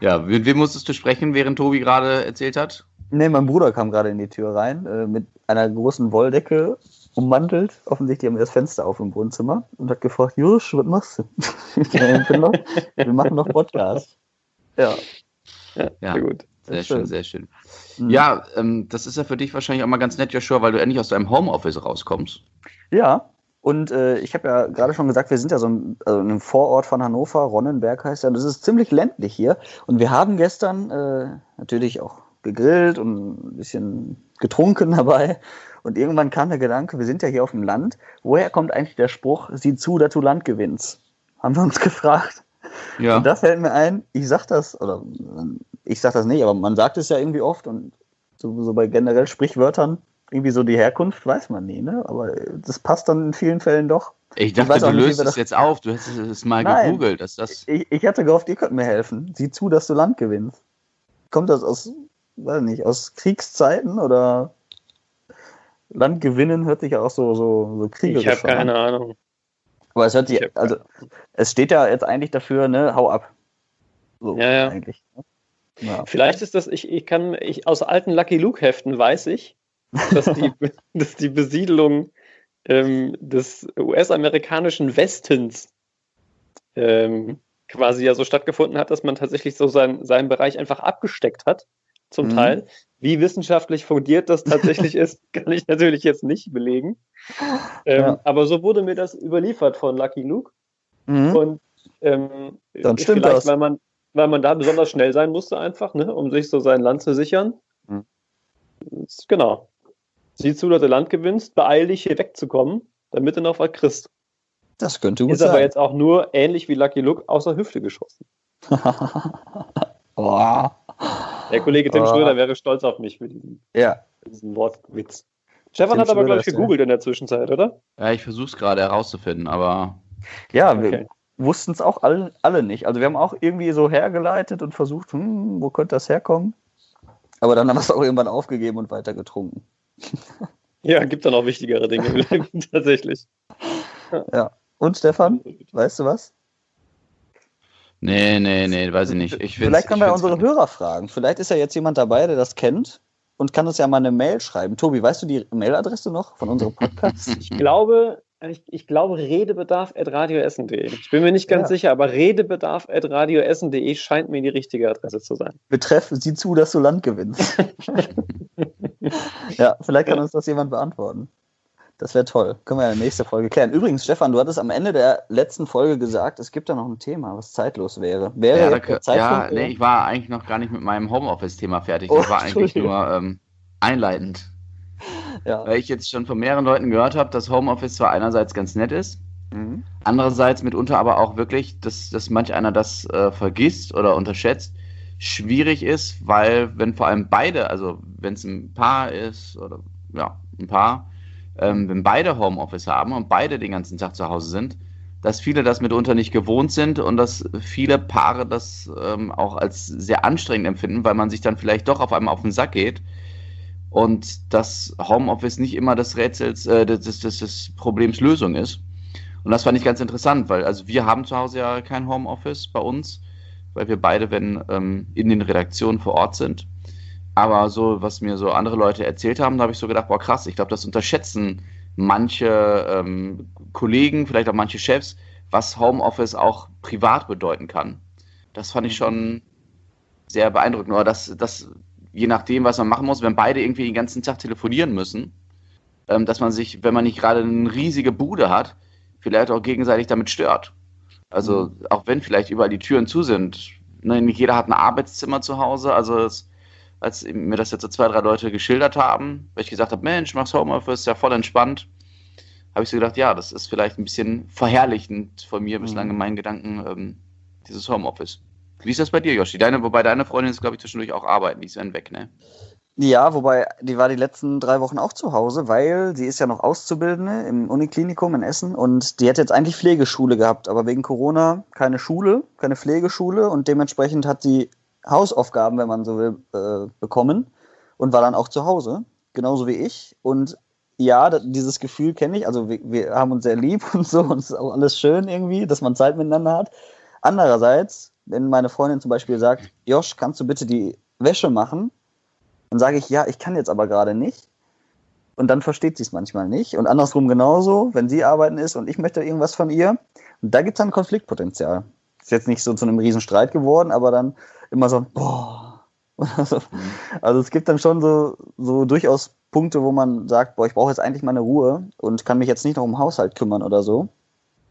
ja, mit wem musstest du sprechen, während Tobi gerade erzählt hat? Nee, mein Bruder kam gerade in die Tür rein, äh, mit einer großen Wolldecke ummantelt. Offensichtlich haben wir das Fenster auf im Wohnzimmer und hat gefragt, Josh, was machst du? wir machen noch Podcast. Ja. Ja, ja. sehr gut. Sehr, sehr schön, schön, sehr schön. Mhm. Ja, ähm, das ist ja für dich wahrscheinlich auch mal ganz nett, Joshua, weil du endlich aus deinem Homeoffice rauskommst. Ja, und äh, ich habe ja gerade schon gesagt, wir sind ja so ein, also in einem Vorort von Hannover, Ronnenberg heißt ja, und es ist ziemlich ländlich hier. Und wir haben gestern äh, natürlich auch gegrillt und ein bisschen getrunken dabei. Und irgendwann kam der Gedanke, wir sind ja hier auf dem Land, woher kommt eigentlich der Spruch, sieh zu, dass du Land gewinnst? Haben wir uns gefragt. Ja. Und da fällt mir ein, ich sag das, oder ich sag das nicht, aber man sagt es ja irgendwie oft und so, so bei generell Sprichwörtern, irgendwie so die Herkunft weiß man nie, ne? Aber das passt dann in vielen Fällen doch. Ich dachte, ich du löst es jetzt auf, du hättest es mal Nein, gegoogelt. Dass das ich, ich hatte gehofft, ihr könnt mir helfen. Sieh zu, dass du Land gewinnst. Kommt das aus, weiß nicht, aus Kriegszeiten oder Land gewinnen hört sich ja auch so, so, so kriegerisch Ich habe keine Ahnung. Aber es hört sich, also es steht ja jetzt eigentlich dafür, ne, hau ab. So ja, ja. eigentlich. Ne? Ja. Vielleicht ist das, ich, ich kann, ich, aus alten Lucky Luke-Heften weiß ich, dass die, dass die Besiedelung ähm, des US-amerikanischen Westens ähm, quasi ja so stattgefunden hat, dass man tatsächlich so sein, seinen Bereich einfach abgesteckt hat, zum mhm. Teil. Wie wissenschaftlich fundiert das tatsächlich ist, kann ich natürlich jetzt nicht belegen. Ähm, ja. Aber so wurde mir das überliefert von Lucky Luke. Mhm. Und ähm, Dann stimmt vielleicht, das. Weil man, weil man da besonders schnell sein musste, einfach, ne, um sich so sein Land zu sichern. Mhm. Genau. Sieh zu, dass du Land gewinnst, beeil dich hier wegzukommen, damit du noch was kriegst. Das könnte gut Ist sein. aber jetzt auch nur ähnlich wie Lucky Luke außer Hüfte geschossen. oh. Der Kollege Tim oh. Schröder wäre stolz auf mich für diesen, ja. diesen Wortwitz. Stefan Tim hat aber, glaube ich, gegoogelt ja. in der Zwischenzeit, oder? Ja, ich versuche es gerade herauszufinden, aber. Ja, okay wussten es auch alle, alle nicht. Also wir haben auch irgendwie so hergeleitet und versucht, hm, wo könnte das herkommen? Aber dann haben wir es auch irgendwann aufgegeben und weiter getrunken. Ja, gibt dann auch wichtigere Dinge im Leben, tatsächlich. Ja. Und Stefan, weißt du was? Nee, nee, nee, weiß ich nicht. Ich Vielleicht können wir unsere Hörer fragen. Vielleicht ist ja jetzt jemand dabei, der das kennt und kann uns ja mal eine Mail schreiben. Tobi, weißt du die Mailadresse noch von unserem Podcast? Ich glaube, ich, ich glaube, redebedarf.radioessen.de. Ich bin mir nicht ganz ja. sicher, aber redebedarf.radioessen.de scheint mir die richtige Adresse zu sein. Betreff, sieh zu, dass du Land gewinnst. ja, vielleicht kann uns das jemand beantworten. Das wäre toll. Können wir in der nächsten Folge klären. Übrigens, Stefan, du hattest am Ende der letzten Folge gesagt, es gibt da noch ein Thema, was zeitlos wäre. Wäre ja, da, ja nee, ich war eigentlich noch gar nicht mit meinem Homeoffice-Thema fertig. Das oh, war eigentlich nur ähm, einleitend. Ja. Weil ich jetzt schon von mehreren Leuten gehört habe, dass Homeoffice zwar einerseits ganz nett ist, mhm. andererseits mitunter aber auch wirklich, dass, dass manch einer das äh, vergisst oder unterschätzt, schwierig ist, weil wenn vor allem beide, also wenn es ein Paar ist oder ja, ein Paar, ähm, wenn beide Homeoffice haben und beide den ganzen Tag zu Hause sind, dass viele das mitunter nicht gewohnt sind und dass viele Paare das ähm, auch als sehr anstrengend empfinden, weil man sich dann vielleicht doch auf einmal auf den Sack geht und dass Homeoffice nicht immer das Rätsels, äh, des, des, des Problems Lösung ist. Und das fand ich ganz interessant, weil also wir haben zu Hause ja kein Homeoffice bei uns, weil wir beide, wenn ähm, in den Redaktionen vor Ort sind. Aber so, was mir so andere Leute erzählt haben, da habe ich so gedacht, boah krass, ich glaube, das unterschätzen manche ähm, Kollegen, vielleicht auch manche Chefs, was Homeoffice auch privat bedeuten kann. Das fand ich schon sehr beeindruckend. Oder das, das je nachdem, was man machen muss, wenn beide irgendwie den ganzen Tag telefonieren müssen, ähm, dass man sich, wenn man nicht gerade eine riesige Bude hat, vielleicht auch gegenseitig damit stört. Also mhm. auch wenn vielleicht überall die Türen zu sind, ne, nicht jeder hat ein Arbeitszimmer zu Hause. Also es, als mir das jetzt so zwei, drei Leute geschildert haben, weil ich gesagt habe, Mensch, machst Homeoffice, ja voll entspannt, habe ich so gedacht, ja, das ist vielleicht ein bisschen verherrlichend von mir bislang in mhm. meinen Gedanken, ähm, dieses Homeoffice. Wie ist das bei dir, Joshi? Deine, wobei deine Freundin ist, glaube ich, zwischendurch auch arbeiten, die ist dann weg, ne? Ja, wobei die war die letzten drei Wochen auch zu Hause, weil sie ist ja noch Auszubildende im Uniklinikum in Essen und die hätte jetzt eigentlich Pflegeschule gehabt, aber wegen Corona keine Schule, keine Pflegeschule und dementsprechend hat sie Hausaufgaben, wenn man so will, äh, bekommen und war dann auch zu Hause, genauso wie ich. Und ja, dieses Gefühl kenne ich. Also wir, wir, haben uns sehr lieb und so und es ist auch alles schön irgendwie, dass man Zeit miteinander hat. Andererseits, wenn meine Freundin zum Beispiel sagt, Josh, kannst du bitte die Wäsche machen? Dann sage ich, ja, ich kann jetzt aber gerade nicht. Und dann versteht sie es manchmal nicht. Und andersrum genauso, wenn sie arbeiten ist und ich möchte irgendwas von ihr. Und da gibt es dann Konfliktpotenzial. Ist jetzt nicht so zu einem riesen Streit geworden, aber dann immer so, boah. Also, also es gibt dann schon so, so durchaus Punkte, wo man sagt, boah, ich brauche jetzt eigentlich meine Ruhe und kann mich jetzt nicht noch um Haushalt kümmern oder so.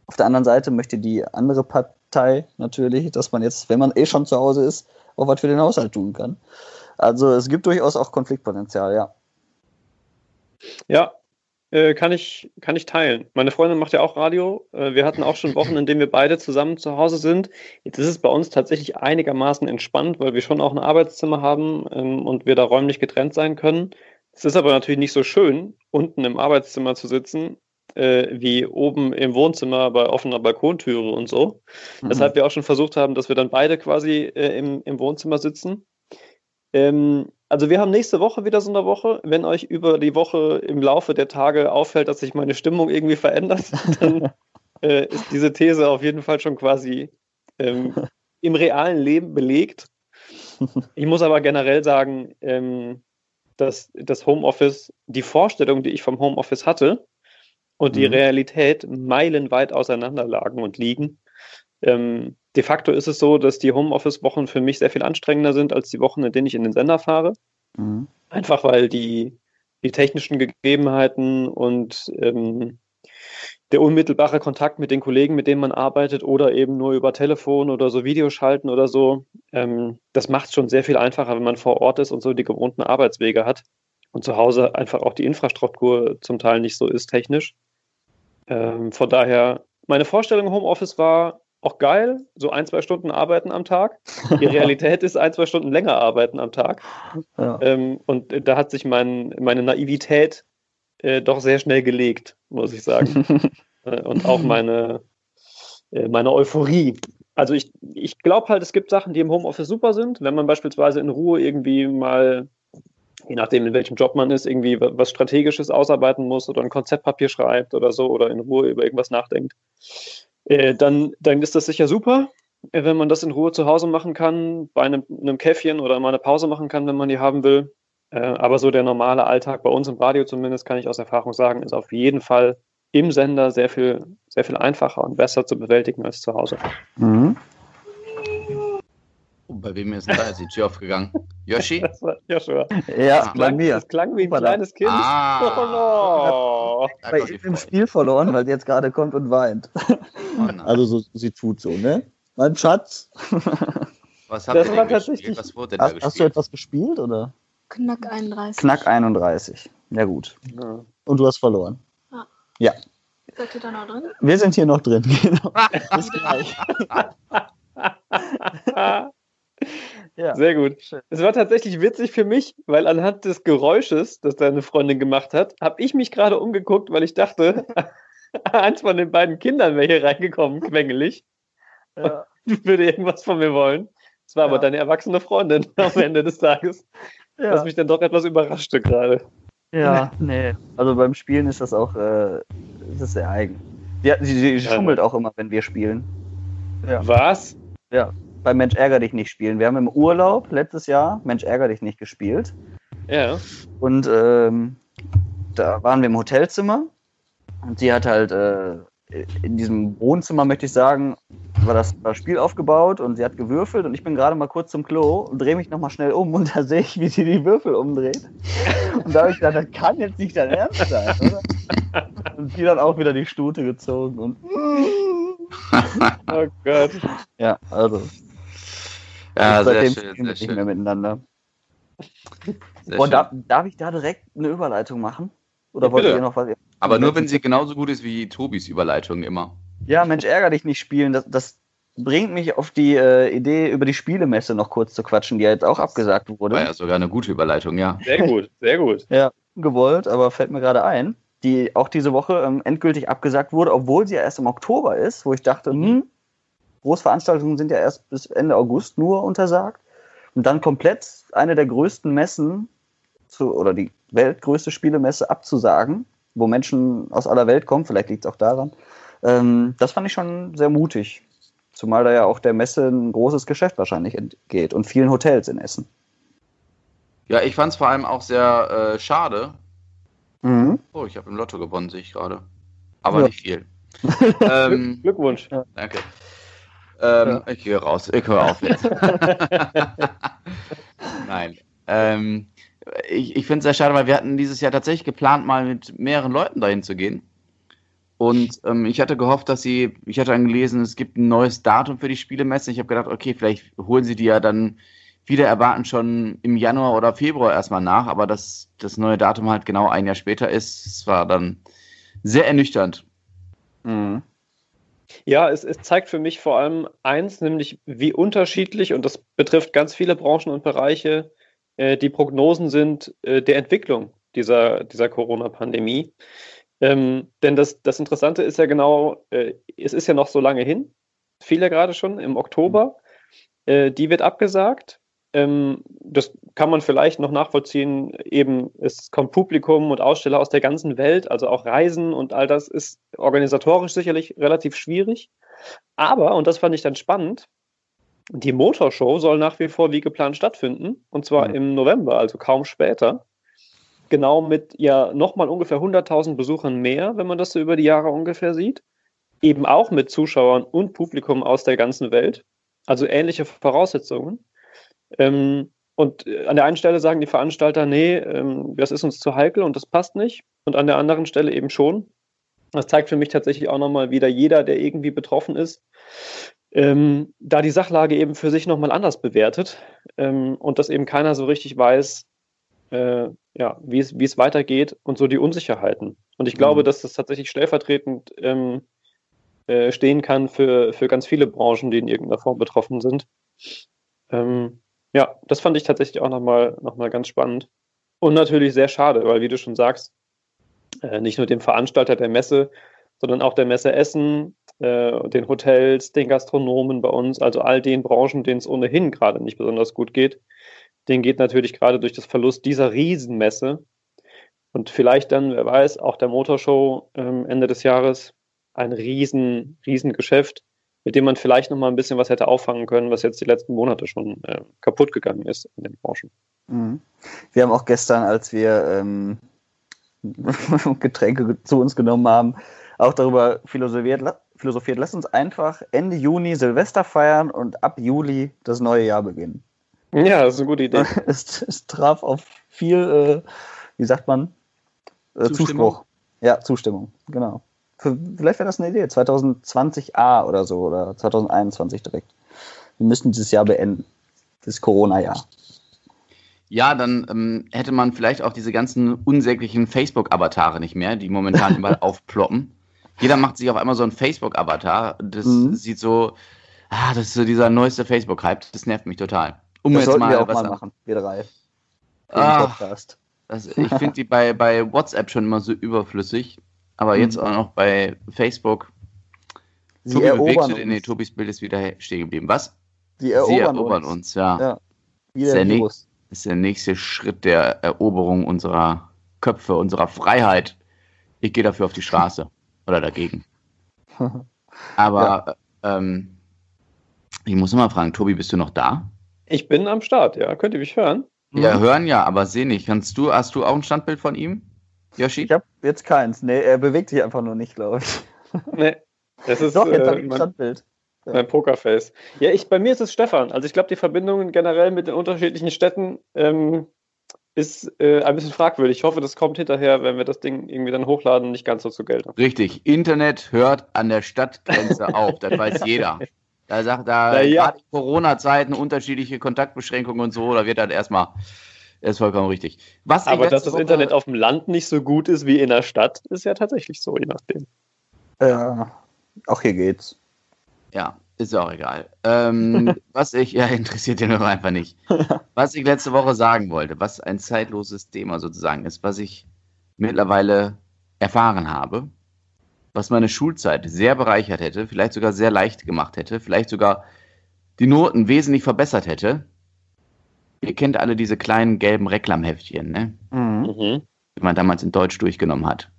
Auf der anderen Seite möchte die andere Partei natürlich, dass man jetzt, wenn man eh schon zu Hause ist, auch was für den Haushalt tun kann. Also es gibt durchaus auch Konfliktpotenzial, ja. Ja, äh, kann, ich, kann ich teilen. Meine Freundin macht ja auch Radio. Äh, wir hatten auch schon Wochen, in denen wir beide zusammen zu Hause sind. Jetzt ist es bei uns tatsächlich einigermaßen entspannt, weil wir schon auch ein Arbeitszimmer haben ähm, und wir da räumlich getrennt sein können. Es ist aber natürlich nicht so schön, unten im Arbeitszimmer zu sitzen, äh, wie oben im Wohnzimmer bei offener Balkontüre und so. Mhm. Weshalb wir auch schon versucht haben, dass wir dann beide quasi äh, im, im Wohnzimmer sitzen. Ähm, also wir haben nächste Woche wieder so eine Woche. Wenn euch über die Woche im Laufe der Tage auffällt, dass sich meine Stimmung irgendwie verändert, dann äh, ist diese These auf jeden Fall schon quasi ähm, im realen Leben belegt. Ich muss aber generell sagen, ähm, dass das Homeoffice, die Vorstellung, die ich vom Homeoffice hatte und die mhm. Realität meilenweit auseinander lagen und liegen. Ähm, de facto ist es so, dass die Homeoffice-Wochen für mich sehr viel anstrengender sind als die Wochen, in denen ich in den Sender fahre. Mhm. Einfach weil die, die technischen Gegebenheiten und ähm, der unmittelbare Kontakt mit den Kollegen, mit denen man arbeitet, oder eben nur über Telefon oder so Videoschalten oder so, ähm, das macht es schon sehr viel einfacher, wenn man vor Ort ist und so die gewohnten Arbeitswege hat und zu Hause einfach auch die Infrastruktur zum Teil nicht so ist technisch. Ähm, von daher, meine Vorstellung Homeoffice war, auch geil, so ein, zwei Stunden arbeiten am Tag. Die Realität ist ein, zwei Stunden länger arbeiten am Tag. Ja. Ähm, und da hat sich mein, meine Naivität äh, doch sehr schnell gelegt, muss ich sagen. äh, und auch meine, äh, meine Euphorie. Also ich, ich glaube halt, es gibt Sachen, die im Homeoffice super sind. Wenn man beispielsweise in Ruhe irgendwie mal, je nachdem in welchem Job man ist, irgendwie was Strategisches ausarbeiten muss oder ein Konzeptpapier schreibt oder so oder in Ruhe über irgendwas nachdenkt äh, dann, dann ist das sicher super, äh, wenn man das in Ruhe zu Hause machen kann, bei einem, einem Käffchen oder mal eine Pause machen kann, wenn man die haben will. Äh, aber so der normale Alltag bei uns im Radio zumindest, kann ich aus Erfahrung sagen, ist auf jeden Fall im Sender sehr viel, sehr viel einfacher und besser zu bewältigen als zu Hause. Mhm. Oh, bei wem ist denn da jetzt die Tür aufgegangen? Yoshi? Das war Joshua. Ja, das bei mir. Das klang wie ein kleines Kind. Ah. Oh, no. Bei ihm im Spiel verloren, weil sie jetzt gerade kommt und weint. Oh also so, sie tut so, ne? Mein Schatz. Was habt das ihr denn gespielt? Was wurde denn hast, da gespielt? Hast du etwas gespielt, oder? Knack 31. Knack 31. Ja gut. Ja. Und du hast verloren. Ja. Ja. Seid ihr da noch drin? Wir sind hier noch drin, genau. Bis gleich. Ja. Sehr gut. Es war tatsächlich witzig für mich, weil anhand des Geräusches, das deine Freundin gemacht hat, habe ich mich gerade umgeguckt, weil ich dachte, eins von den beiden Kindern wäre hier reingekommen, quengelig. Ja. würde irgendwas von mir wollen. Es war ja. aber deine erwachsene Freundin am Ende des Tages, ja. was mich dann doch etwas überraschte gerade. Ja, nee. Also beim Spielen ist das auch äh, ist das sehr eigen. Sie, sie schummelt auch immer, wenn wir spielen. Ja. Was? Ja, bei Mensch ärger dich nicht spielen. Wir haben im Urlaub letztes Jahr Mensch ärger dich nicht gespielt. Ja. Und ähm, da waren wir im Hotelzimmer und sie hat halt äh, in diesem Wohnzimmer, möchte ich sagen, war das, war das Spiel aufgebaut und sie hat gewürfelt und ich bin gerade mal kurz zum Klo und drehe mich nochmal schnell um und da sehe ich, wie sie die Würfel umdreht. Und da habe ich gedacht, das kann jetzt nicht dein Ernst sein, oder? Und die dann auch wieder die Stute gezogen und. Oh Gott. Ja, also. Ja, sehr seitdem schön, sehr nicht mehr schön. miteinander. Sehr Boah, darf, darf ich da direkt eine Überleitung machen? Oder Ja, wollt ihr noch was? Aber nur, wenn sie genauso gut ist wie Tobis Überleitung immer. Ja, Mensch, ärger dich nicht spielen. Das, das bringt mich auf die äh, Idee, über die Spielemesse noch kurz zu quatschen, die ja jetzt auch abgesagt wurde. War ja sogar eine gute Überleitung, ja. Sehr gut, sehr gut. Ja, gewollt, aber fällt mir gerade ein, die auch diese Woche ähm, endgültig abgesagt wurde, obwohl sie ja erst im Oktober ist, wo ich dachte, hm, Großveranstaltungen sind ja erst bis Ende August nur untersagt. Und dann komplett eine der größten Messen zu, oder die weltgrößte Spielemesse abzusagen, wo Menschen aus aller Welt kommen, vielleicht liegt es auch daran. Ähm, das fand ich schon sehr mutig. Zumal da ja auch der Messe ein großes Geschäft wahrscheinlich entgeht und vielen Hotels in Essen. Ja, ich fand es vor allem auch sehr äh, schade. Mhm. Oh, ich habe im Lotto gewonnen, sehe ich gerade. Aber Ja. nicht viel. ähm, Glückwunsch. danke. Ähm, Ich gehe raus. Ich höre auf jetzt. Nein. Ähm, ich ich finde es sehr schade, weil wir hatten dieses Jahr tatsächlich geplant, mal mit mehreren Leuten dahin zu gehen. Und ähm, ich hatte gehofft, dass sie, ich hatte dann gelesen, es gibt ein neues Datum für die Spielemesse. Ich habe gedacht, okay, vielleicht holen sie die ja dann wieder erwarten schon im Januar oder Februar erstmal nach, aber dass das neue Datum halt genau ein Jahr später ist, es war dann sehr ernüchternd. Mhm. Ja, es, es zeigt für mich vor allem eins, nämlich wie unterschiedlich, und das betrifft ganz viele Branchen und Bereiche, äh, die Prognosen sind äh, der Entwicklung dieser, dieser Corona-Pandemie. Ähm, denn das, das Interessante ist ja genau, äh, es ist ja noch so lange hin, viele gerade schon im Oktober, äh, die wird abgesagt. Ähm, das kann man vielleicht noch nachvollziehen. Eben, es kommt Publikum und Aussteller aus der ganzen Welt, also auch Reisen und all das ist organisatorisch sicherlich relativ schwierig. Aber, und das fand ich dann spannend, die Motorshow soll nach wie vor wie geplant stattfinden, und zwar Mhm. im November, also kaum später. Genau mit ja nochmal ungefähr 100.000 Besuchern mehr, wenn man das so über die Jahre ungefähr sieht. Eben auch mit Zuschauern und Publikum aus der ganzen Welt. Also ähnliche Voraussetzungen. Ähm, und äh, an der einen Stelle sagen die Veranstalter, nee, ähm, das ist uns zu heikel und das passt nicht. Und an der anderen Stelle eben schon. Das zeigt für mich tatsächlich auch nochmal wieder jeder, der irgendwie betroffen ist, ähm, da die Sachlage eben für sich nochmal anders bewertet ähm, und dass eben keiner so richtig weiß, äh, ja, wie es, weitergeht und so die Unsicherheiten. Und ich glaube, Mhm. dass das tatsächlich stellvertretend ähm, äh, stehen kann für, für ganz viele Branchen, die in irgendeiner Form betroffen sind. Ähm, ja, das fand ich tatsächlich auch nochmal noch mal ganz spannend. Und natürlich sehr schade, weil, wie du schon sagst, äh, nicht nur dem Veranstalter der Messe, sondern auch der Messe Essen, äh, den Hotels, den Gastronomen bei uns, also all den Branchen, denen es ohnehin gerade nicht besonders gut geht, denen geht natürlich gerade durch das Verlust dieser Riesenmesse und vielleicht dann, wer weiß, auch der Motorshow ähm, Ende des Jahres ein riesen, riesen Geschäft, mit dem man vielleicht noch mal ein bisschen was hätte auffangen können, was jetzt die letzten Monate schon äh, kaputt gegangen ist in den Branchen. Mhm. Wir haben auch gestern, als wir ähm, Getränke zu uns genommen haben, auch darüber philosophiert, philosophiert. Lass uns einfach Ende Juni Silvester feiern und ab Juli das neue Jahr beginnen. Ja, das ist eine gute Idee. es, es traf auf viel, äh, wie sagt man, äh, Zustimmung? Zuspruch. Ja, Zustimmung, genau. Für, vielleicht wäre das eine Idee, 2020a oder so, oder 2021 direkt. Wir müssen dieses Jahr beenden, das Corona-Jahr. Ja, dann ähm, hätte man vielleicht auch diese ganzen unsäglichen Facebook-Avatare nicht mehr, die momentan überall aufploppen. Jeder macht sich auf einmal so einen Facebook-Avatar. Das Mhm. sieht so, ah, das ist so dieser neueste Facebook-Hype. Das nervt mich total. Um das jetzt mal wir auch was mal machen, wir drei. Podcast. das, ich finde die bei, bei WhatsApp schon immer so überflüssig. Aber jetzt Mhm. auch noch bei Facebook. Sie Tobi bewegst erobern du? Nee. Tobis Bild ist wieder stehen geblieben. Was? Sie Sie erobern, erobern uns. uns, ja. Ja. Wie der Virus. Das ist der nächste Schritt der Eroberung unserer Köpfe, unserer Freiheit. Ich gehe dafür auf die Straße oder dagegen. Aber ähm, ich muss noch mal fragen, Tobi, bist du noch da? Ich bin am Start, ja. Könnt ihr mich hören? Ja, hören ja, aber seh nicht. Kannst du, hast du auch ein Standbild von ihm, Yoshi? Ich habe jetzt keins. Nee, er bewegt sich einfach nur nicht, glaube ich. Nee, das ist Doch, jetzt äh, ein Standbild. mein Pokerface. Ja, ich, bei mir ist es Stefan. Also ich glaube, die Verbindungen generell mit den unterschiedlichen Städten ähm, ist äh, ein bisschen fragwürdig. Ich hoffe, das kommt hinterher, wenn wir das Ding irgendwie dann hochladen, nicht ganz so zu Geld. Richtig, Internet hört an der Stadtgrenze auf, das weiß jeder. Da sagt da ja. gerade in Corona-Zeiten unterschiedliche Kontaktbeschränkungen und so, da wird das erstmal, ist vollkommen richtig. Was Aber dass das Woche- Internet auf dem Land nicht so gut ist wie in der Stadt, ist ja tatsächlich so, je nachdem. Ja, auch hier geht's. Ja, ist ja auch egal. Ähm, was ich, ja, interessiert den aber einfach nicht. Was ich letzte Woche sagen wollte, was ein zeitloses Thema sozusagen ist, was ich mittlerweile erfahren habe, was meine Schulzeit sehr bereichert hätte, vielleicht sogar sehr leicht gemacht hätte, vielleicht sogar die Noten wesentlich verbessert hätte. Ihr kennt alle diese kleinen gelben Reklamheftchen, ne? Mhm. Mhm. die man damals in Deutsch durchgenommen hat.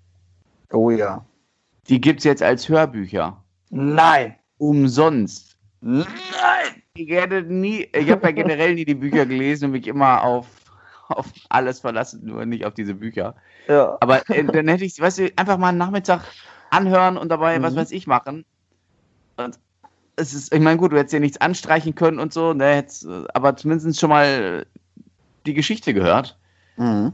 Oh ja. Die gibt es jetzt als Hörbücher. Nein! Umsonst. Nein! Ich hätte nie, ich habe ja generell nie die Bücher gelesen und mich immer auf, auf alles verlassen, nur nicht auf diese Bücher. Ja. Aber äh, dann hätte ich, weißt du, einfach mal einen Nachmittag anhören und dabei, was Mhm. weiß ich, machen. Und es ist, ich meine, gut, du hättest ja nichts anstreichen können und so, ne, hättest, äh, aber zumindest schon mal die Geschichte gehört. Mhm.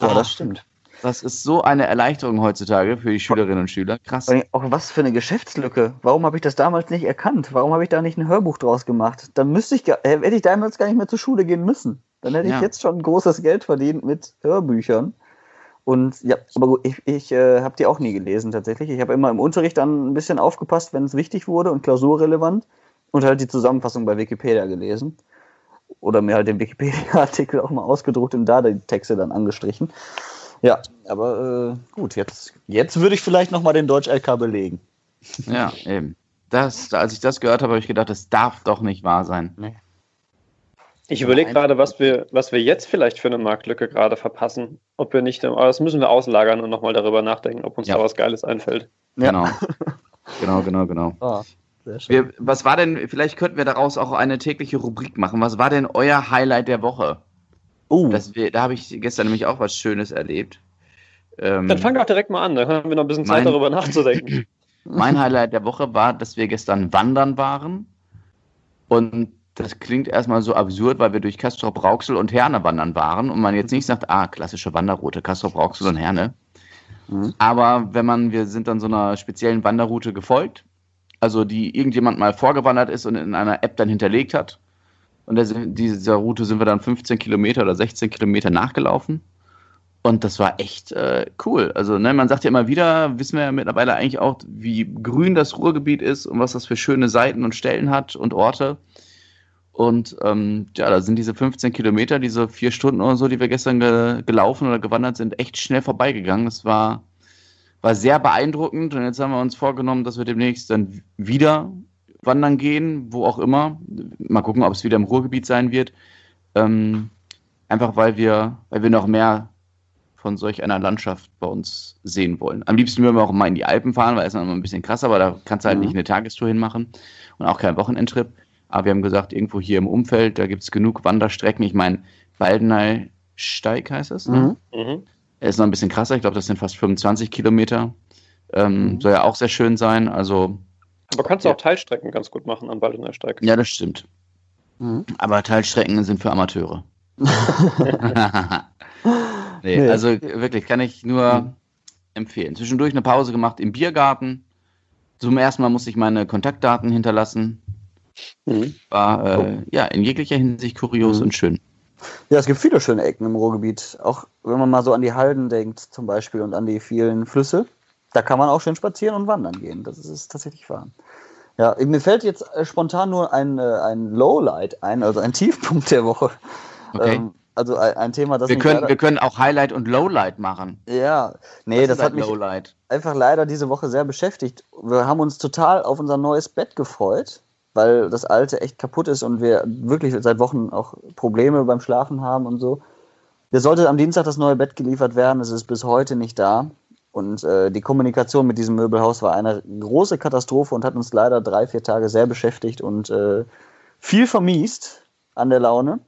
Ja, Ah. das stimmt. Das ist so eine Erleichterung heutzutage für die Schülerinnen und Schüler. Krass. Auch was für eine Geschäftslücke. Warum habe ich das damals nicht erkannt? Warum habe ich da nicht ein Hörbuch draus gemacht? Dann müsste ich, gar- äh, hätte ich damals gar nicht mehr zur Schule gehen müssen. Dann hätte Ja. ich jetzt schon großes Geld verdient mit Hörbüchern. Und ja, aber gut, ich, ich äh, habe die auch nie gelesen tatsächlich. Ich habe immer im Unterricht dann ein bisschen aufgepasst, wenn es wichtig wurde und klausurrelevant und halt die Zusammenfassung bei Wikipedia gelesen. Oder mir halt den Wikipedia-Artikel auch mal ausgedruckt und da die Texte dann angestrichen. Ja, aber äh, gut, jetzt, jetzt würde ich vielleicht nochmal den Deutsch-LK belegen. Ja, eben. Das, als ich das gehört habe, habe ich gedacht, das darf doch nicht wahr sein. Ich überlege gerade, was wir, was wir jetzt vielleicht für eine Marktlücke gerade verpassen. Ob wir nicht, aber das müssen wir auslagern und nochmal darüber nachdenken, ob uns Ja. da was Geiles einfällt. Ja. Genau. genau, genau, genau. Schön. Wir, was war denn, vielleicht könnten wir daraus auch eine tägliche Rubrik machen. Was war denn euer Highlight der Woche? Oh, Das wir, da habe ich gestern nämlich auch was Schönes erlebt. Ähm, Dann fang doch direkt mal an, dann haben wir noch ein bisschen Zeit Mein- darüber nachzudenken. mein Highlight der Woche war, dass wir gestern wandern waren. Und das klingt erstmal so absurd, weil wir durch Castrop Rauxel und Herne wandern waren und man jetzt nicht sagt, ah, klassische Wanderroute, Castrop Rauxel und Herne. Mhm. Aber wenn man, wir sind dann so einer speziellen Wanderroute gefolgt, also die irgendjemand mal vorgewandert ist und in einer App dann hinterlegt hat. Und der, dieser Route sind wir dann 15 Kilometer oder 16 Kilometer nachgelaufen. Und das war echt äh, cool. Also, ne, man sagt ja immer wieder, wissen wir ja mittlerweile eigentlich auch, wie grün das Ruhrgebiet ist und was das für schöne Seiten und Stellen hat und Orte. Und ähm, ja, da sind diese 15 Kilometer, diese vier Stunden oder so, die wir gestern ge gelaufen oder gewandert sind, echt schnell vorbeigegangen. Das war, war sehr beeindruckend. Und jetzt haben wir uns vorgenommen, dass wir demnächst dann wieder wandern gehen, wo auch immer. Mal gucken, ob es wieder im Ruhrgebiet sein wird. Ähm, einfach weil wir, weil wir noch mehr von solch einer Landschaft bei uns sehen wollen. Am liebsten würden wir auch mal in die Alpen fahren, weil es ist noch ein bisschen krasser, aber da kannst du halt Mhm. nicht eine Tagestour hinmachen und auch keinen Wochenendtrip. Aber wir haben gesagt, irgendwo hier im Umfeld, da gibt es genug Wanderstrecken. Ich meine, Baldeney Steig heißt es. Ne? Mhm. Mhm. Er ist noch ein bisschen krasser, ich glaube, das sind fast 25 Kilometer. Ähm, Mhm. Soll ja auch sehr schön sein. Also, Aber kannst du Ja. auch Teilstrecken ganz gut machen an Baldenersteig. ja, das stimmt. Mhm. Aber Teilstrecken sind für Amateure. nee, Nee. also wirklich kann ich nur Mhm. empfehlen. Zwischendurch eine Pause gemacht im Biergarten. Zum ersten Mal musste ich meine Kontaktdaten hinterlassen. Mhm. War äh, ja in jeglicher Hinsicht kurios Mhm. und schön. Ja, es gibt viele schöne Ecken im Ruhrgebiet. Auch wenn man mal so an die Halden denkt, zum Beispiel, und an die vielen Flüsse. Da kann man auch schön spazieren und wandern gehen. Das ist, ist tatsächlich wahr. Ja, mir fällt jetzt äh, spontan nur ein, äh, ein Lowlight ein, also ein Tiefpunkt der Woche. Okay. Ähm, also ein, ein Thema, das wir, können, leider, wir können auch Highlight und Lowlight machen. Ja, nee, das, ist hat mich Lowlight. einfach leider diese Woche sehr beschäftigt. Wir haben uns total auf unser neues Bett gefreut, weil das alte echt kaputt ist und wir wirklich seit Wochen auch Probleme beim Schlafen haben und so. Wir sollte am Dienstag das neue Bett geliefert werden, es ist bis heute nicht da. Und äh, die Kommunikation mit diesem Möbelhaus war eine große Katastrophe und hat uns leider drei, vier Tage sehr beschäftigt und äh, viel vermiest an der Laune.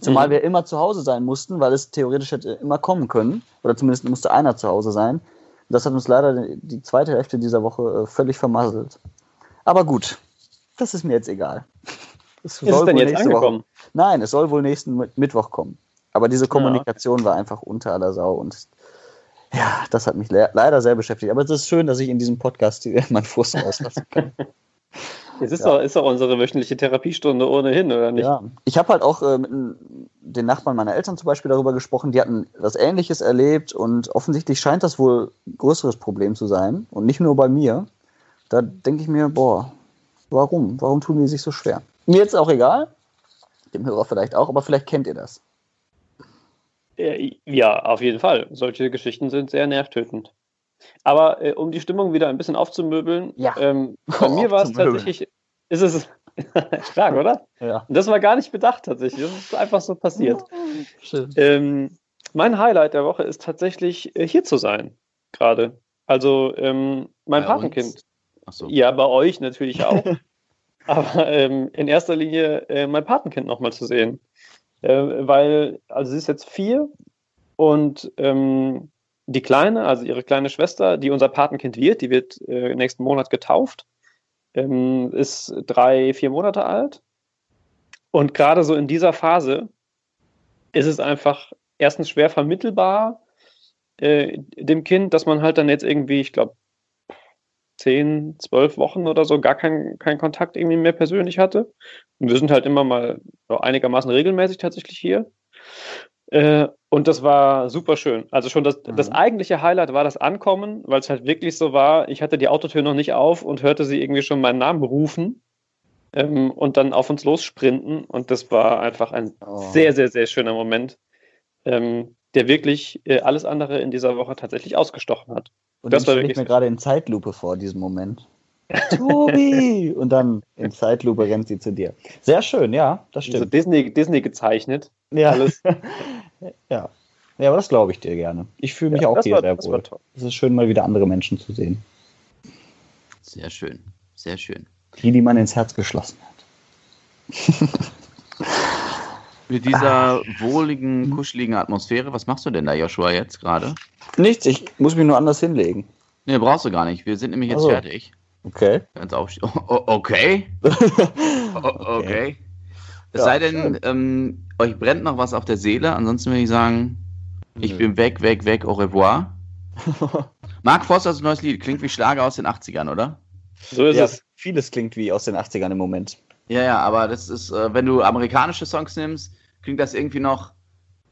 Zumal Mhm. wir immer zu Hause sein mussten, weil es theoretisch hätte immer kommen können. Oder zumindest musste einer zu Hause sein Das hat uns leider die zweite Hälfte dieser Woche äh, völlig vermasselt. Aber gut, das ist mir jetzt egal. Es ist es denn jetzt angekommen? Woche, nein, es soll wohl nächsten Mittwoch kommen. Aber diese Kommunikation ja. war einfach unter aller Sau und ja, das hat mich le leider sehr beschäftigt. Aber es ist schön, dass ich in diesem Podcast meinen Frust auslassen kann. Es ist, ja. ist unsere wöchentliche Therapiestunde ohnehin, oder nicht? Ja, ich habe halt auch äh, mit den Nachbarn meiner Eltern zum Beispiel darüber gesprochen, die hatten was Ähnliches erlebt und offensichtlich scheint das wohl ein größeres Problem zu sein und nicht nur bei mir. Da denke ich mir, boah, warum? Warum tun die sich so schwer? Mir jetzt auch egal, dem Hörer vielleicht auch, aber vielleicht kennt ihr das. Ja, auf jeden Fall. Solche Geschichten sind sehr nervtötend. Aber äh, um die Stimmung wieder ein bisschen aufzumöbeln, ja. ähm, bei mir war es tatsächlich, ist es stark, oder? Ja. Das war gar nicht bedacht tatsächlich. Das ist einfach so passiert. Ähm, mein Highlight der Woche ist tatsächlich äh, hier zu sein, gerade. Also ähm, mein bei Patenkind. So. Ja, bei euch natürlich auch. Aber ähm, in erster Linie äh, mein Patenkind nochmal zu sehen. Äh, weil, also sie ist jetzt vier und ähm, die Kleine, also ihre kleine Schwester, die unser Patenkind wird, die wird äh, nächsten Monat getauft, ähm, ist drei, vier Monate alt. Und gerade so in dieser Phase ist es einfach erstens schwer vermittelbar äh, dem Kind, dass man halt dann jetzt irgendwie, ich glaube, zehn, zwölf Wochen oder so gar keinen kein Kontakt irgendwie mehr persönlich hatte. Und wir sind halt immer mal einigermaßen regelmäßig tatsächlich hier. Äh, und das war super schön. Also schon das, mhm. das eigentliche Highlight war das Ankommen, weil es halt wirklich so war, ich hatte die Autotür noch nicht auf und hörte sie irgendwie schon meinen Namen rufen ähm, und dann auf uns lossprinten. Und das war einfach ein oh. sehr, sehr, sehr schöner Moment, ähm, der wirklich äh, alles andere in dieser Woche tatsächlich ausgestochen hat. Und das stelle ich mir gerade in Zeitlupe vor, diesem Moment. Tobi! Und dann in Zeitlupe rennt sie zu dir. Sehr schön, ja, das stimmt. Also Disney, Disney gezeichnet. Ja. Alles. ja. Ja, aber das glaube ich dir gerne. Ich fühle mich ja, auch hier war, sehr wohl. Es ist schön, mal wieder andere Menschen zu sehen. Sehr schön, sehr schön. Die, die man ins Herz geschlossen hat. Mit dieser ah. wohligen, kuscheligen Atmosphäre, was machst du denn da, Joshua, jetzt gerade? Nichts, ich muss mich nur anders hinlegen. Nee, brauchst du gar nicht. Wir sind nämlich jetzt also. fertig. Okay. Ganz auf, okay. okay. okay. Es ja, sei denn, ähm, euch brennt noch was auf der Seele, ansonsten würde ich sagen, ich bin weg, weg, weg, au revoir. Mark Forsters neues Lied klingt wie Schlager aus den 80ern, oder? So ist ja, es. Vieles klingt wie aus den 80ern im Moment. Ja, ja, aber das ist, äh, wenn du amerikanische Songs nimmst, klingt das irgendwie noch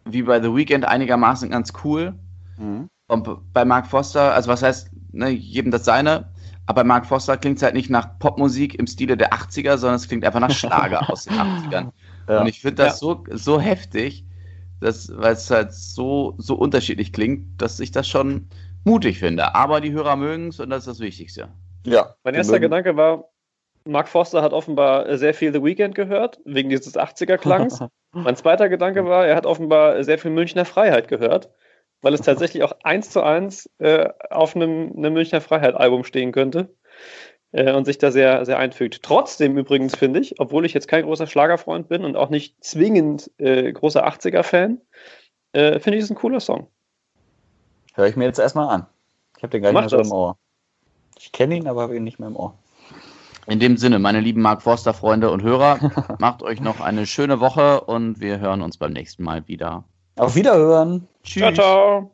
wie bei The Weeknd einigermaßen ganz cool. Mhm. Und bei Mark Foster, also was heißt, ne, jedem das seine, aber bei Mark Foster klingt es halt nicht nach Popmusik im Stile der 80er, sondern es klingt einfach nach Schlager aus den 80ern. Ja. Und ich finde das ja. so, so heftig, dass, weil es halt so, so unterschiedlich klingt, dass ich das schon mutig finde. Aber die Hörer mögen es und das ist das Wichtigste. Ja. Mein erster mögen. Gedanke war, Mark Foster hat offenbar sehr viel The Weeknd gehört, wegen dieses 80er-Klangs. mein zweiter Gedanke war, er hat offenbar sehr viel Münchner Freiheit gehört weil es tatsächlich auch eins zu eins äh, auf einem, einem Münchner Freiheit-Album stehen könnte äh, und sich da sehr, sehr einfügt. Trotzdem übrigens finde ich, obwohl ich jetzt kein großer Schlagerfreund bin und auch nicht zwingend äh, großer 80er-Fan, äh, finde ich es ein cooler Song. Hör ich mir jetzt erstmal an. Ich habe den gar nicht mehr so im Ohr. Ich kenne ihn, aber habe ihn nicht mehr im Ohr. In dem Sinne, meine lieben Mark Forster-Freunde und Hörer, macht euch noch eine schöne Woche und wir hören uns beim nächsten Mal wieder. Auf Wiederhören. Tschüss. Ciao, ciao.